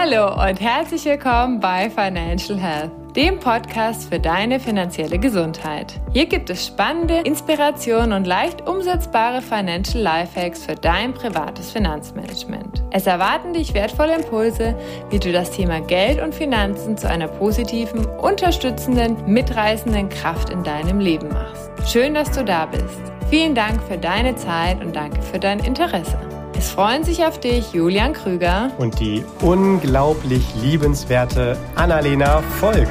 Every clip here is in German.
Hallo und herzlich willkommen bei Financial Health, dem Podcast für deine finanzielle Gesundheit. Hier gibt es spannende Inspirationen und leicht umsetzbare Financial Lifehacks für dein privates Finanzmanagement. Es erwarten dich wertvolle Impulse, wie du das Thema Geld und Finanzen zu einer positiven, unterstützenden, mitreißenden Kraft in deinem Leben machst. Schön, dass du da bist. Vielen Dank für deine Zeit und danke für dein Interesse. Es freuen sich auf dich Julian Krüger und die unglaublich liebenswerte Annalena Volk.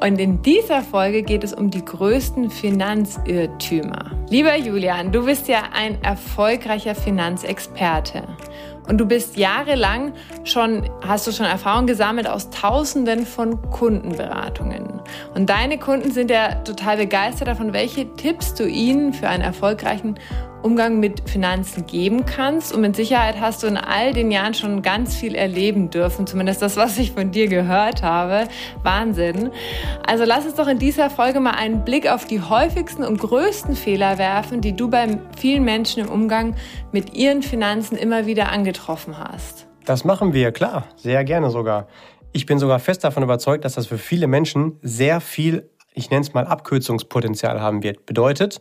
Und in dieser Folge geht es um die größten Finanzirrtümer. Lieber Julian, du bist ja ein erfolgreicher Finanzexperte. Und du bist jahrelang schon, hast du schon Erfahrung gesammelt aus Tausenden von Kundenberatungen. Und deine Kunden sind ja total begeistert davon, welche Tipps du ihnen für einen erfolgreichen Umgang mit Finanzen geben kannst. Und mit Sicherheit hast du in all den Jahren schon ganz viel erleben dürfen, zumindest das, was ich von dir gehört habe. Wahnsinn. Also lass uns doch in dieser Folge mal einen Blick auf die häufigsten und größten Fehler werfen, die du bei vielen Menschen im Umgang mit ihren Finanzen immer wieder angetroffen hast. Das machen wir, klar, sehr gerne sogar. Ich bin sogar fest davon überzeugt, dass das für viele Menschen sehr viel, ich nenne es mal Abkürzungspotenzial haben wird. Bedeutet,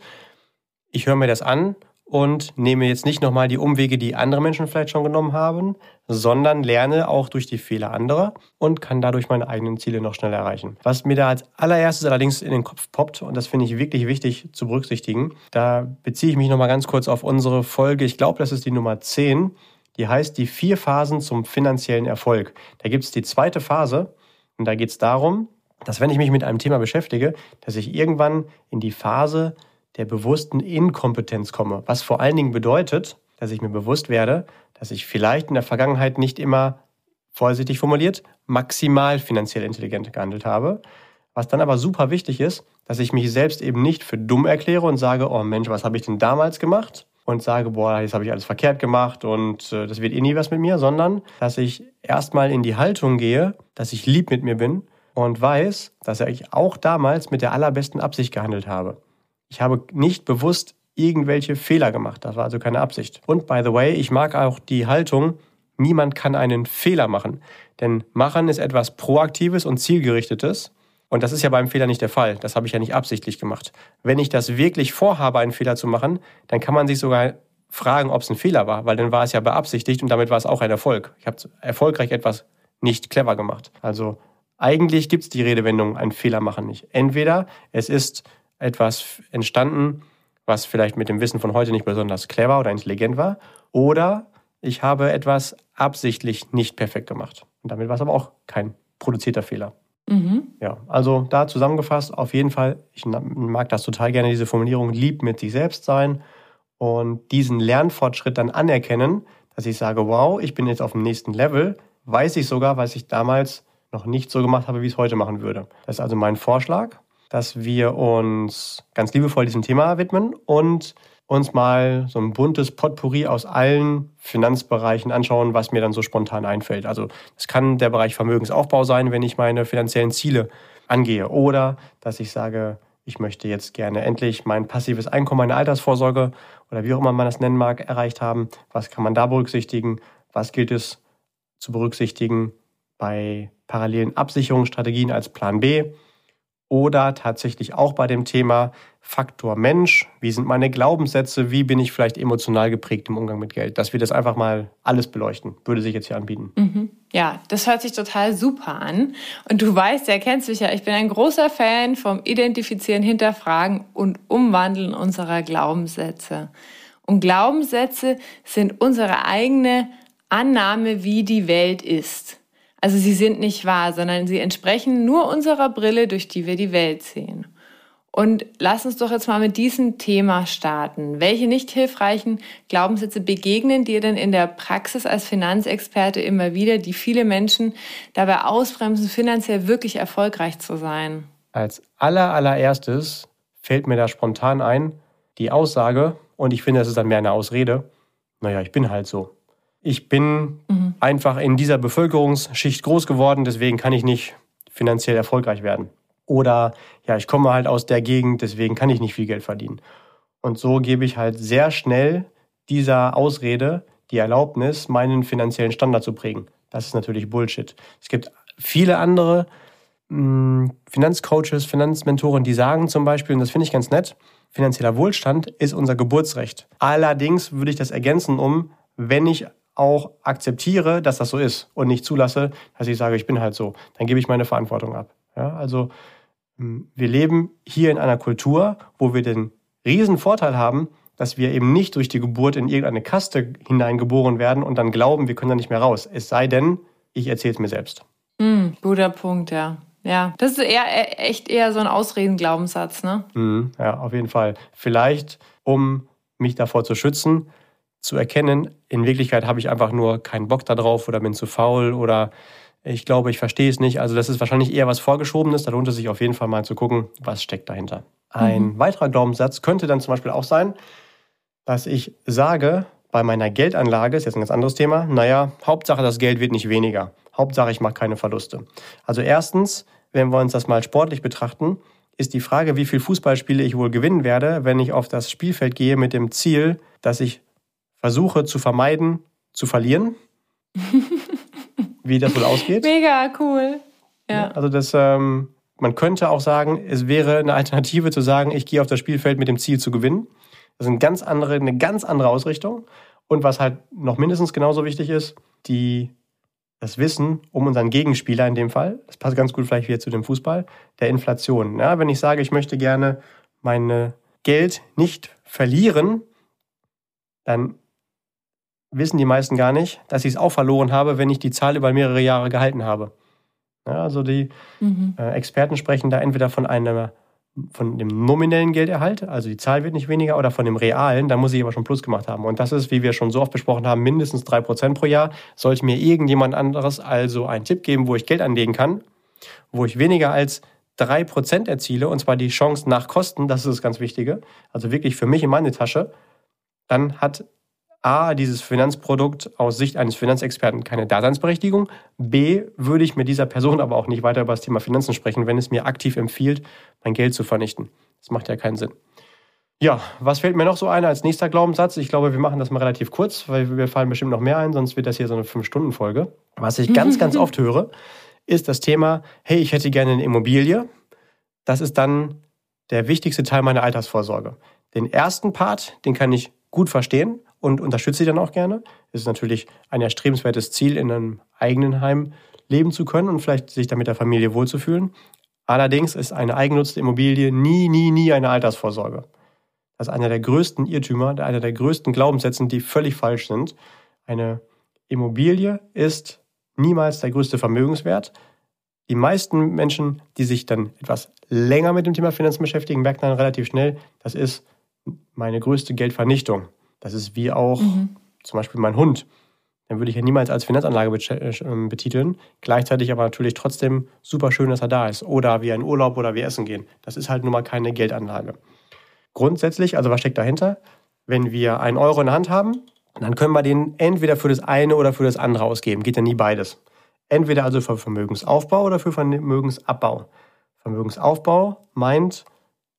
ich höre mir das an und nehme jetzt nicht nochmal die Umwege, die andere Menschen vielleicht schon genommen haben, sondern lerne auch durch die Fehler anderer und kann dadurch meine eigenen Ziele noch schneller erreichen. Was mir da als allererstes allerdings in den Kopf poppt, und das finde ich wirklich wichtig zu berücksichtigen, da beziehe ich mich nochmal ganz kurz auf unsere Folge, ich glaube, das ist die Nummer 10, die heißt die vier Phasen zum finanziellen Erfolg. Da gibt es die zweite Phase und da geht es darum, dass wenn ich mich mit einem Thema beschäftige, dass ich irgendwann in die Phase der bewussten Inkompetenz komme. Was vor allen Dingen bedeutet, dass ich mir bewusst werde, dass ich vielleicht in der Vergangenheit nicht immer, vorsichtig formuliert, maximal finanziell intelligent gehandelt habe. Was dann aber super wichtig ist, dass ich mich selbst eben nicht für dumm erkläre und sage, oh Mensch, was habe ich denn damals gemacht? Und sage, boah, jetzt habe ich alles verkehrt gemacht und äh, das wird eh nie was mit mir, sondern dass ich erstmal in die Haltung gehe, dass ich lieb mit mir bin und weiß, dass ich auch damals mit der allerbesten Absicht gehandelt habe. Ich habe nicht bewusst irgendwelche Fehler gemacht. Das war also keine Absicht. Und by the way, ich mag auch die Haltung, niemand kann einen Fehler machen. Denn machen ist etwas Proaktives und Zielgerichtetes. Und das ist ja beim Fehler nicht der Fall. Das habe ich ja nicht absichtlich gemacht. Wenn ich das wirklich vorhabe, einen Fehler zu machen, dann kann man sich sogar fragen, ob es ein Fehler war, weil dann war es ja beabsichtigt und damit war es auch ein Erfolg. Ich habe erfolgreich etwas nicht clever gemacht. Also eigentlich gibt es die Redewendung, einen Fehler machen nicht. Entweder es ist etwas entstanden, was vielleicht mit dem Wissen von heute nicht besonders clever oder intelligent war. Oder ich habe etwas absichtlich nicht perfekt gemacht. Und damit war es aber auch kein produzierter Fehler. Mhm. Ja, also da zusammengefasst, auf jeden Fall, ich mag das total gerne, diese Formulierung, lieb mit sich selbst sein und diesen Lernfortschritt dann anerkennen, dass ich sage, wow, ich bin jetzt auf dem nächsten Level, weiß ich sogar, was ich damals noch nicht so gemacht habe, wie ich es heute machen würde. Das ist also mein Vorschlag dass wir uns ganz liebevoll diesem Thema widmen und uns mal so ein buntes Potpourri aus allen Finanzbereichen anschauen, was mir dann so spontan einfällt. Also es kann der Bereich Vermögensaufbau sein, wenn ich meine finanziellen Ziele angehe. Oder dass ich sage, ich möchte jetzt gerne endlich mein passives Einkommen, meine Altersvorsorge oder wie auch immer man das nennen mag, erreicht haben. Was kann man da berücksichtigen? Was gilt es zu berücksichtigen bei parallelen Absicherungsstrategien als Plan B? Oder tatsächlich auch bei dem Thema Faktor Mensch. Wie sind meine Glaubenssätze? Wie bin ich vielleicht emotional geprägt im Umgang mit Geld? Dass wir das einfach mal alles beleuchten, würde sich jetzt hier anbieten. Mhm. Ja, das hört sich total super an. Und du weißt, ja, kennst mich ja, ich bin ein großer Fan vom Identifizieren, Hinterfragen und Umwandeln unserer Glaubenssätze. Und Glaubenssätze sind unsere eigene Annahme, wie die Welt ist. Also sie sind nicht wahr, sondern sie entsprechen nur unserer Brille, durch die wir die Welt sehen. Und lass uns doch jetzt mal mit diesem Thema starten. Welche nicht hilfreichen Glaubenssätze begegnen dir denn in der Praxis als Finanzexperte immer wieder, die viele Menschen dabei ausbremsen, finanziell wirklich erfolgreich zu sein? Als aller, allererstes fällt mir da spontan ein, die Aussage, und ich finde, das ist dann mehr eine Ausrede, naja, ich bin halt so. Ich bin mhm einfach in dieser Bevölkerungsschicht groß geworden, deswegen kann ich nicht finanziell erfolgreich werden. Oder ja, ich komme halt aus der Gegend, deswegen kann ich nicht viel Geld verdienen. Und so gebe ich halt sehr schnell dieser Ausrede die Erlaubnis, meinen finanziellen Standard zu prägen. Das ist natürlich Bullshit. Es gibt viele andere mh, hm, Finanzcoaches, Finanzmentoren, die sagen zum Beispiel, und das finde ich ganz nett, finanzieller Wohlstand ist unser Geburtsrecht. Allerdings würde ich das ergänzen um, wenn ich auch akzeptiere, dass das so ist und nicht zulasse, dass ich sage, ich bin halt so, dann gebe ich meine Verantwortung ab. Ja, also hm, wir leben hier in einer Kultur, wo wir den riesen Vorteil haben, dass wir eben nicht durch die Geburt in irgendeine Kaste hineingeboren werden und dann glauben, wir können da nicht mehr raus. Es sei denn, ich erzähle es mir selbst. Mm, guter Punkt, ja. Ja, das ist eher, e, echt eher so ein Ausredenglaubenssatz, ne? Mm, ja, auf jeden Fall. Vielleicht, um mich davor zu schützen, zu erkennen, in Wirklichkeit habe ich einfach nur keinen Bock darauf oder bin zu faul oder ich glaube, ich verstehe es nicht. Also das ist wahrscheinlich eher was Vorgeschobenes. Da lohnt es sich auf jeden Fall mal zu gucken, was steckt dahinter. Ein mhm. weiterer Glaubenssatz könnte dann zum Beispiel auch sein, dass ich sage, bei meiner Geldanlage, ist jetzt ein ganz anderes Thema, naja, Hauptsache das Geld wird nicht weniger. Hauptsache ich mache keine Verluste. Also erstens, wenn wir uns das mal sportlich betrachten, ist die Frage, wie viel Fußballspiele ich wohl gewinnen werde, wenn ich auf das Spielfeld gehe mit dem Ziel, dass ich versuche zu vermeiden, zu verlieren. wie das wohl ausgeht. Mega cool. Ja. Also das, ähm, man könnte auch sagen, es wäre eine Alternative zu sagen, ich gehe auf das Spielfeld mit dem Ziel zu gewinnen. Das ist eine ganz andere, eine ganz andere Ausrichtung. Und was halt noch mindestens genauso wichtig ist, die, das Wissen um unseren Gegenspieler in dem Fall, das passt ganz gut vielleicht wieder zu dem Fußball, der Inflation. Ja, wenn ich sage, ich möchte gerne mein Geld nicht verlieren, dann wissen die meisten gar nicht, dass ich es auch verloren habe, wenn ich die Zahl über mehrere Jahre gehalten habe. Ja, also die mhm. äh, Experten sprechen da entweder von einer von dem nominellen Gelderhalt, also die Zahl wird nicht weniger, oder von dem realen, da muss ich aber schon Plus gemacht haben. Und das ist, wie wir schon so oft besprochen haben, mindestens drei Prozent pro Jahr. Sollte mir irgendjemand anderes also einen Tipp geben, wo ich Geld anlegen kann, wo ich weniger als drei Prozent erziele, und zwar die Chance nach Kosten, das ist das ganz Wichtige, also wirklich für mich in meine Tasche, dann hat A, dieses Finanzprodukt aus Sicht eines Finanzexperten keine Daseinsberechtigung. B, würde ich mit dieser Person aber auch nicht weiter über das Thema Finanzen sprechen, wenn es mir aktiv empfiehlt, mein Geld zu vernichten. Das macht ja keinen Sinn. Ja, was fällt mir noch so ein als nächster Glaubenssatz? Ich glaube, wir machen das mal relativ kurz, weil wir fallen bestimmt noch mehr ein, sonst wird das hier so eine Fünf-Stunden-Folge. Was ich ganz, ganz oft höre, ist das Thema, hey, ich hätte gerne eine Immobilie. Das ist dann der wichtigste Teil meiner Altersvorsorge. Den ersten Part, den kann ich gut verstehen und unterstütze sie dann auch gerne. Es ist natürlich ein erstrebenswertes Ziel, in einem eigenen Heim leben zu können und vielleicht sich dann mit der Familie wohlzufühlen. Allerdings ist eine eigennutzte Immobilie nie, nie, nie eine Altersvorsorge. Das ist einer der größten Irrtümer, einer der größten Glaubenssätze, die völlig falsch sind. Eine Immobilie ist niemals der größte Vermögenswert. Die meisten Menschen, die sich dann etwas länger mit dem Thema Finanzen beschäftigen, merken dann relativ schnell, das ist meine größte Geldvernichtung. Das ist wie auch mhm. zum Beispiel mein Hund. Den würde ich ja niemals als Finanzanlage äh, ähm, betiteln. Gleichzeitig aber natürlich trotzdem super schön, dass er da ist. Oder wie ein Urlaub oder wie essen gehen. Das ist halt nun mal keine Geldanlage. Grundsätzlich, also was steckt dahinter? Wenn wir einen Euro in der Hand haben, dann können wir den entweder für das eine oder für das andere ausgeben. Geht ja nie beides. Entweder also für Vermögensaufbau oder für Vermögensabbau. Vermögensaufbau meint,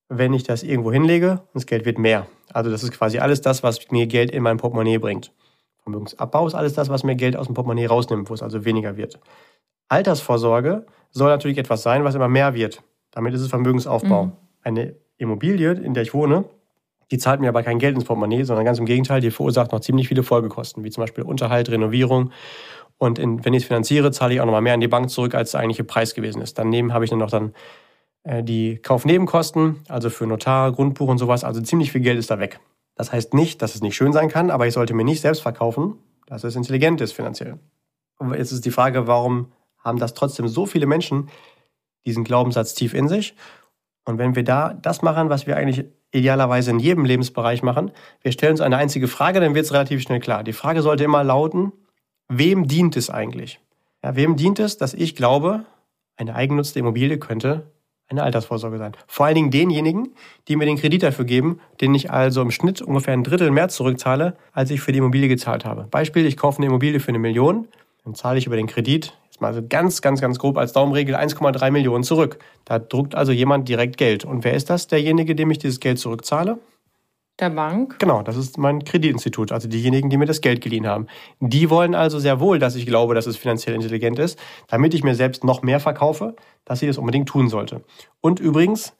wenn ich das irgendwo hinlege und das Geld wird mehr. Also das ist quasi alles das, was mir Geld in mein Portemonnaie bringt. Vermögensabbau ist alles das, was mir Geld aus dem Portemonnaie rausnimmt, wo es also weniger wird. Altersvorsorge soll natürlich etwas sein, was immer mehr wird. Damit ist es Vermögensaufbau. Mhm. Eine Immobilie, in der ich wohne, die zahlt mir aber kein Geld ins Portemonnaie, sondern ganz im Gegenteil, die verursacht noch ziemlich viele Folgekosten, wie zum Beispiel Unterhalt, Renovierung. Und in, wenn ich es finanziere, zahle ich auch nochmal mehr an die Bank zurück, als der eigentliche Preis gewesen ist. Daneben habe ich dann noch dann die Kaufnebenkosten, also für Notar, Grundbuch und sowas, also ziemlich viel Geld ist da weg. Das heißt nicht, dass es nicht schön sein kann, aber ich sollte mir nicht selbst verkaufen, dass es intelligent ist finanziell. Und jetzt ist die Frage, warum haben das trotzdem so viele Menschen diesen Glaubenssatz tief in sich? Und wenn wir da das machen, was wir eigentlich idealerweise in jedem Lebensbereich machen, wir stellen uns eine einzige Frage, dann wird es relativ schnell klar. Die Frage sollte immer lauten, wem dient es eigentlich? Ja, wem dient es, dass ich glaube, eine eigennutzte Immobilie könnte eine Altersvorsorge sein. Vor allen Dingen denjenigen, die mir den Kredit dafür geben, den ich also im Schnitt ungefähr ein Drittel mehr zurückzahle, als ich für die Immobilie gezahlt habe. Beispiel, ich kaufe eine Immobilie für eine Million, Dann zahle ich über den Kredit, jetzt mal so ganz, ganz, ganz grob als Daumenregel, 1,3 Millionen zurück. Da druckt also jemand direkt Geld. Und wer ist das? Derjenige, dem ich dieses Geld zurückzahle? Der Bank? Genau, das ist mein Kreditinstitut, also diejenigen, die mir das Geld geliehen haben. Die wollen also sehr wohl, dass ich glaube, dass es finanziell intelligent ist, damit ich mir selbst noch mehr verkaufe, dass sie das unbedingt tun sollte. Und übrigens,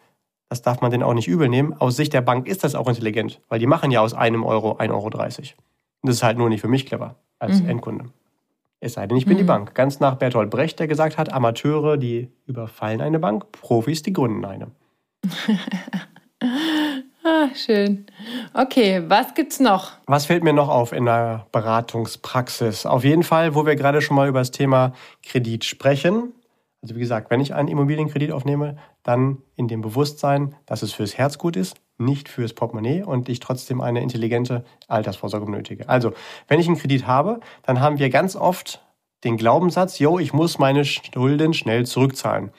das darf man denn auch nicht übel nehmen, aus Sicht der Bank ist das auch intelligent, weil die machen ja aus einem Euro 1,30 Euro. Und das ist halt nur nicht für mich clever als mhm. Endkunde. Es sei denn, ich bin mhm. die Bank. Ganz nach Bertolt Brecht, der gesagt hat, Amateure, die überfallen eine Bank, Profis, die gründen eine. Ah, schön. Okay, was gibt's noch? Was fällt mir noch auf in der Beratungspraxis? Auf jeden Fall, wo wir gerade schon mal über das Thema Kredit sprechen. Also wie gesagt, wenn ich einen Immobilienkredit aufnehme, dann in dem Bewusstsein, dass es fürs Herz gut ist, nicht fürs Portemonnaie und ich trotzdem eine intelligente Altersvorsorge benötige. Also, wenn ich einen Kredit habe, dann haben wir ganz oft den Glaubenssatz, yo, ich muss meine Schulden schnell zurückzahlen.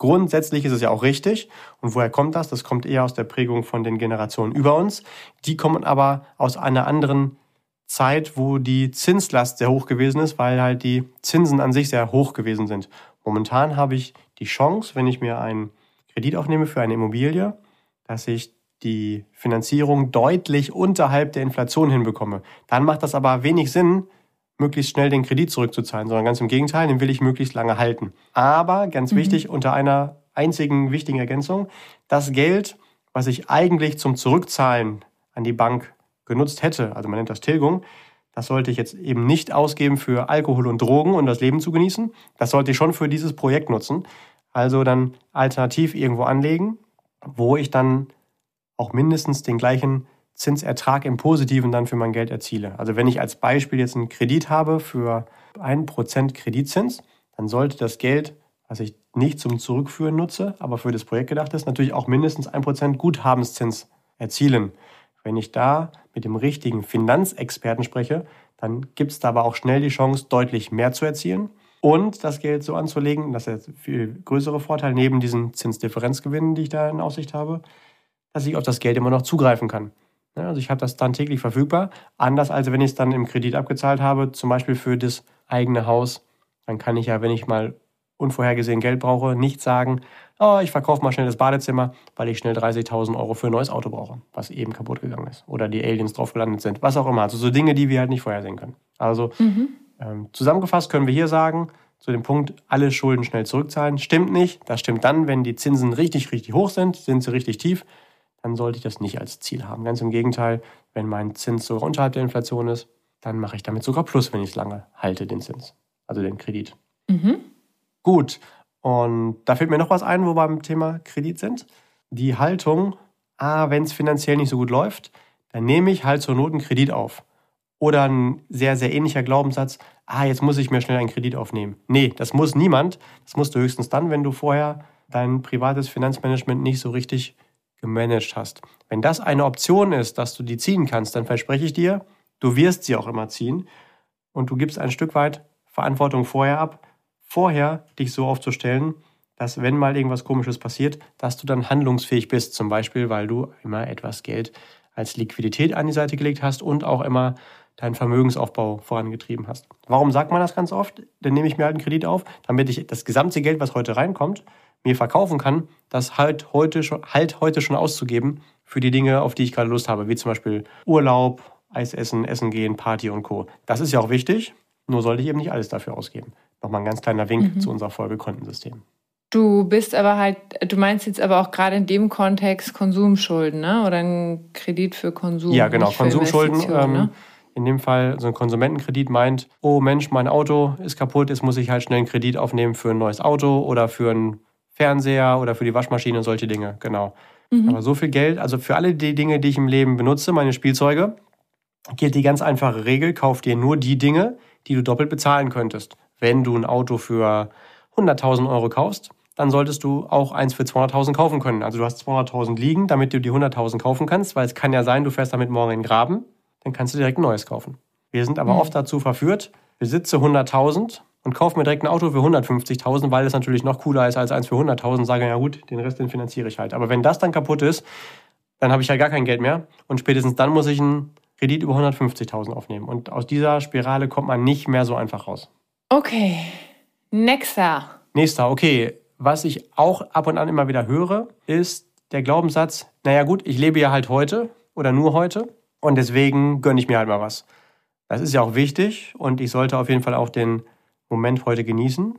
Grundsätzlich ist es ja auch richtig. Und woher kommt das? Das kommt eher aus der Prägung von den Generationen über uns. Die kommen aber aus einer anderen Zeit, wo die Zinslast sehr hoch gewesen ist, weil halt die Zinsen an sich sehr hoch gewesen sind. Momentan habe ich die Chance, wenn ich mir einen Kredit aufnehme für eine Immobilie, dass ich die Finanzierung deutlich unterhalb der Inflation hinbekomme. Dann macht das aber wenig Sinn, möglichst schnell den Kredit zurückzuzahlen, sondern ganz im Gegenteil, den will ich möglichst lange halten. Aber ganz mhm. wichtig, unter einer einzigen wichtigen Ergänzung, das Geld, was ich eigentlich zum Zurückzahlen an die Bank genutzt hätte, also man nennt das Tilgung, das sollte ich jetzt eben nicht ausgeben für Alkohol und Drogen und das Leben zu genießen. Das sollte ich schon für dieses Projekt nutzen. Also dann alternativ irgendwo anlegen, wo ich dann auch mindestens den gleichen Zinsertrag im Positiven dann für mein Geld erziele. Also wenn ich als Beispiel jetzt einen Kredit habe für 1% Kreditzins, dann sollte das Geld, was ich nicht zum Zurückführen nutze, aber für das Projekt gedacht ist, natürlich auch mindestens 1% Guthabenszins erzielen. Wenn ich da mit dem richtigen Finanzexperten spreche, dann gibt es da aber auch schnell die Chance, deutlich mehr zu erzielen und das Geld so anzulegen, das ist der viel größere Vorteil neben diesen Zinsdifferenzgewinnen, die ich da in Aussicht habe, dass ich auf das Geld immer noch zugreifen kann. Ja, also ich habe das dann täglich verfügbar. Anders als wenn ich es dann im Kredit abgezahlt habe, zum Beispiel für das eigene Haus. Dann kann ich ja, wenn ich mal unvorhergesehen Geld brauche, nicht sagen, oh, ich verkaufe mal schnell das Badezimmer, weil ich schnell 30.000 Euro für ein neues Auto brauche, was eben kaputt gegangen ist. Oder die Aliens drauf gelandet sind, was auch immer. Also so Dinge, die wir halt nicht vorhersehen können. Also mhm. ähm, zusammengefasst können wir hier sagen, zu dem Punkt, alle Schulden schnell zurückzahlen, stimmt nicht. Das stimmt dann, wenn die Zinsen richtig, richtig hoch sind, sind sie richtig tief dann sollte ich das nicht als Ziel haben. Ganz im Gegenteil, wenn mein Zins sogar unterhalb der Inflation ist, dann mache ich damit sogar Plus, wenn ich es lange halte, den Zins, also den Kredit. Mhm. Gut, und da fällt mir noch was ein, wo wir beim Thema Kredit sind. Die Haltung, ah, wenn es finanziell nicht so gut läuft, dann nehme ich halt zur Not einen Kredit auf. Oder ein sehr, sehr ähnlicher Glaubenssatz, ah, jetzt muss ich mir schnell einen Kredit aufnehmen. Nee, das muss niemand. Das musst du höchstens dann, wenn du vorher dein privates Finanzmanagement nicht so richtig gemanagt hast. Wenn das eine Option ist, dass du die ziehen kannst, dann verspreche ich dir, du wirst sie auch immer ziehen und du gibst ein Stück weit Verantwortung vorher ab, vorher dich so aufzustellen, dass wenn mal irgendwas Komisches passiert, dass du dann handlungsfähig bist, zum Beispiel, weil du immer etwas Geld als Liquidität an die Seite gelegt hast und auch immer deinen Vermögensaufbau vorangetrieben hast. Warum sagt man das ganz oft? Dann nehme ich mir halt einen Kredit auf, damit ich das gesamte Geld, was heute reinkommt, mir verkaufen kann, das halt heute schon, halt heute schon auszugeben für die Dinge, auf die ich gerade Lust habe, wie zum Beispiel Urlaub, Eis essen, Essen gehen, Party und Co. Das ist ja auch wichtig, nur sollte ich eben nicht alles dafür ausgeben. Nochmal ein ganz kleiner Wink mhm. zu unserer Folge Kontensystem. Du bist aber halt, du meinst jetzt aber auch gerade in dem Kontext Konsumschulden, ne? Oder ein Kredit für Konsum. Ja, genau, Konsumschulden. Ähm, ne? In dem Fall so ein Konsumentenkredit meint, oh Mensch, mein Auto ist kaputt, jetzt muss ich halt schnell einen Kredit aufnehmen für ein neues Auto oder für ein Fernseher oder für die Waschmaschine und solche Dinge, genau. Mhm. Aber so viel Geld, also für alle die Dinge, die ich im Leben benutze, meine Spielzeuge, gilt die ganz einfache Regel, kauf dir nur die Dinge, die du doppelt bezahlen könntest. Wenn du ein Auto für 100.000 Euro kaufst, dann solltest du auch eins für 200.000 kaufen können. Also du hast 200.000 liegen, damit du die 100.000 kaufen kannst, weil es kann ja sein, du fährst damit morgen in den Graben, dann kannst du direkt ein neues kaufen. Wir sind aber mhm. oft dazu verführt, besitze 100.000 und kaufe mir direkt ein Auto für 150.000, weil es natürlich noch cooler ist als eins für 100.000, sage ja gut, den Rest den finanziere ich halt. Aber wenn das dann kaputt ist, dann habe ich halt gar kein Geld mehr und spätestens dann muss ich einen Kredit über 150.000 aufnehmen. Und aus dieser Spirale kommt man nicht mehr so einfach raus. Okay, nächster. Nächster, okay. Was ich auch ab und an immer wieder höre, ist der Glaubenssatz, naja gut, ich lebe ja halt heute oder nur heute und deswegen gönne ich mir halt mal was. Das ist ja auch wichtig und ich sollte auf jeden Fall auch den Moment heute genießen.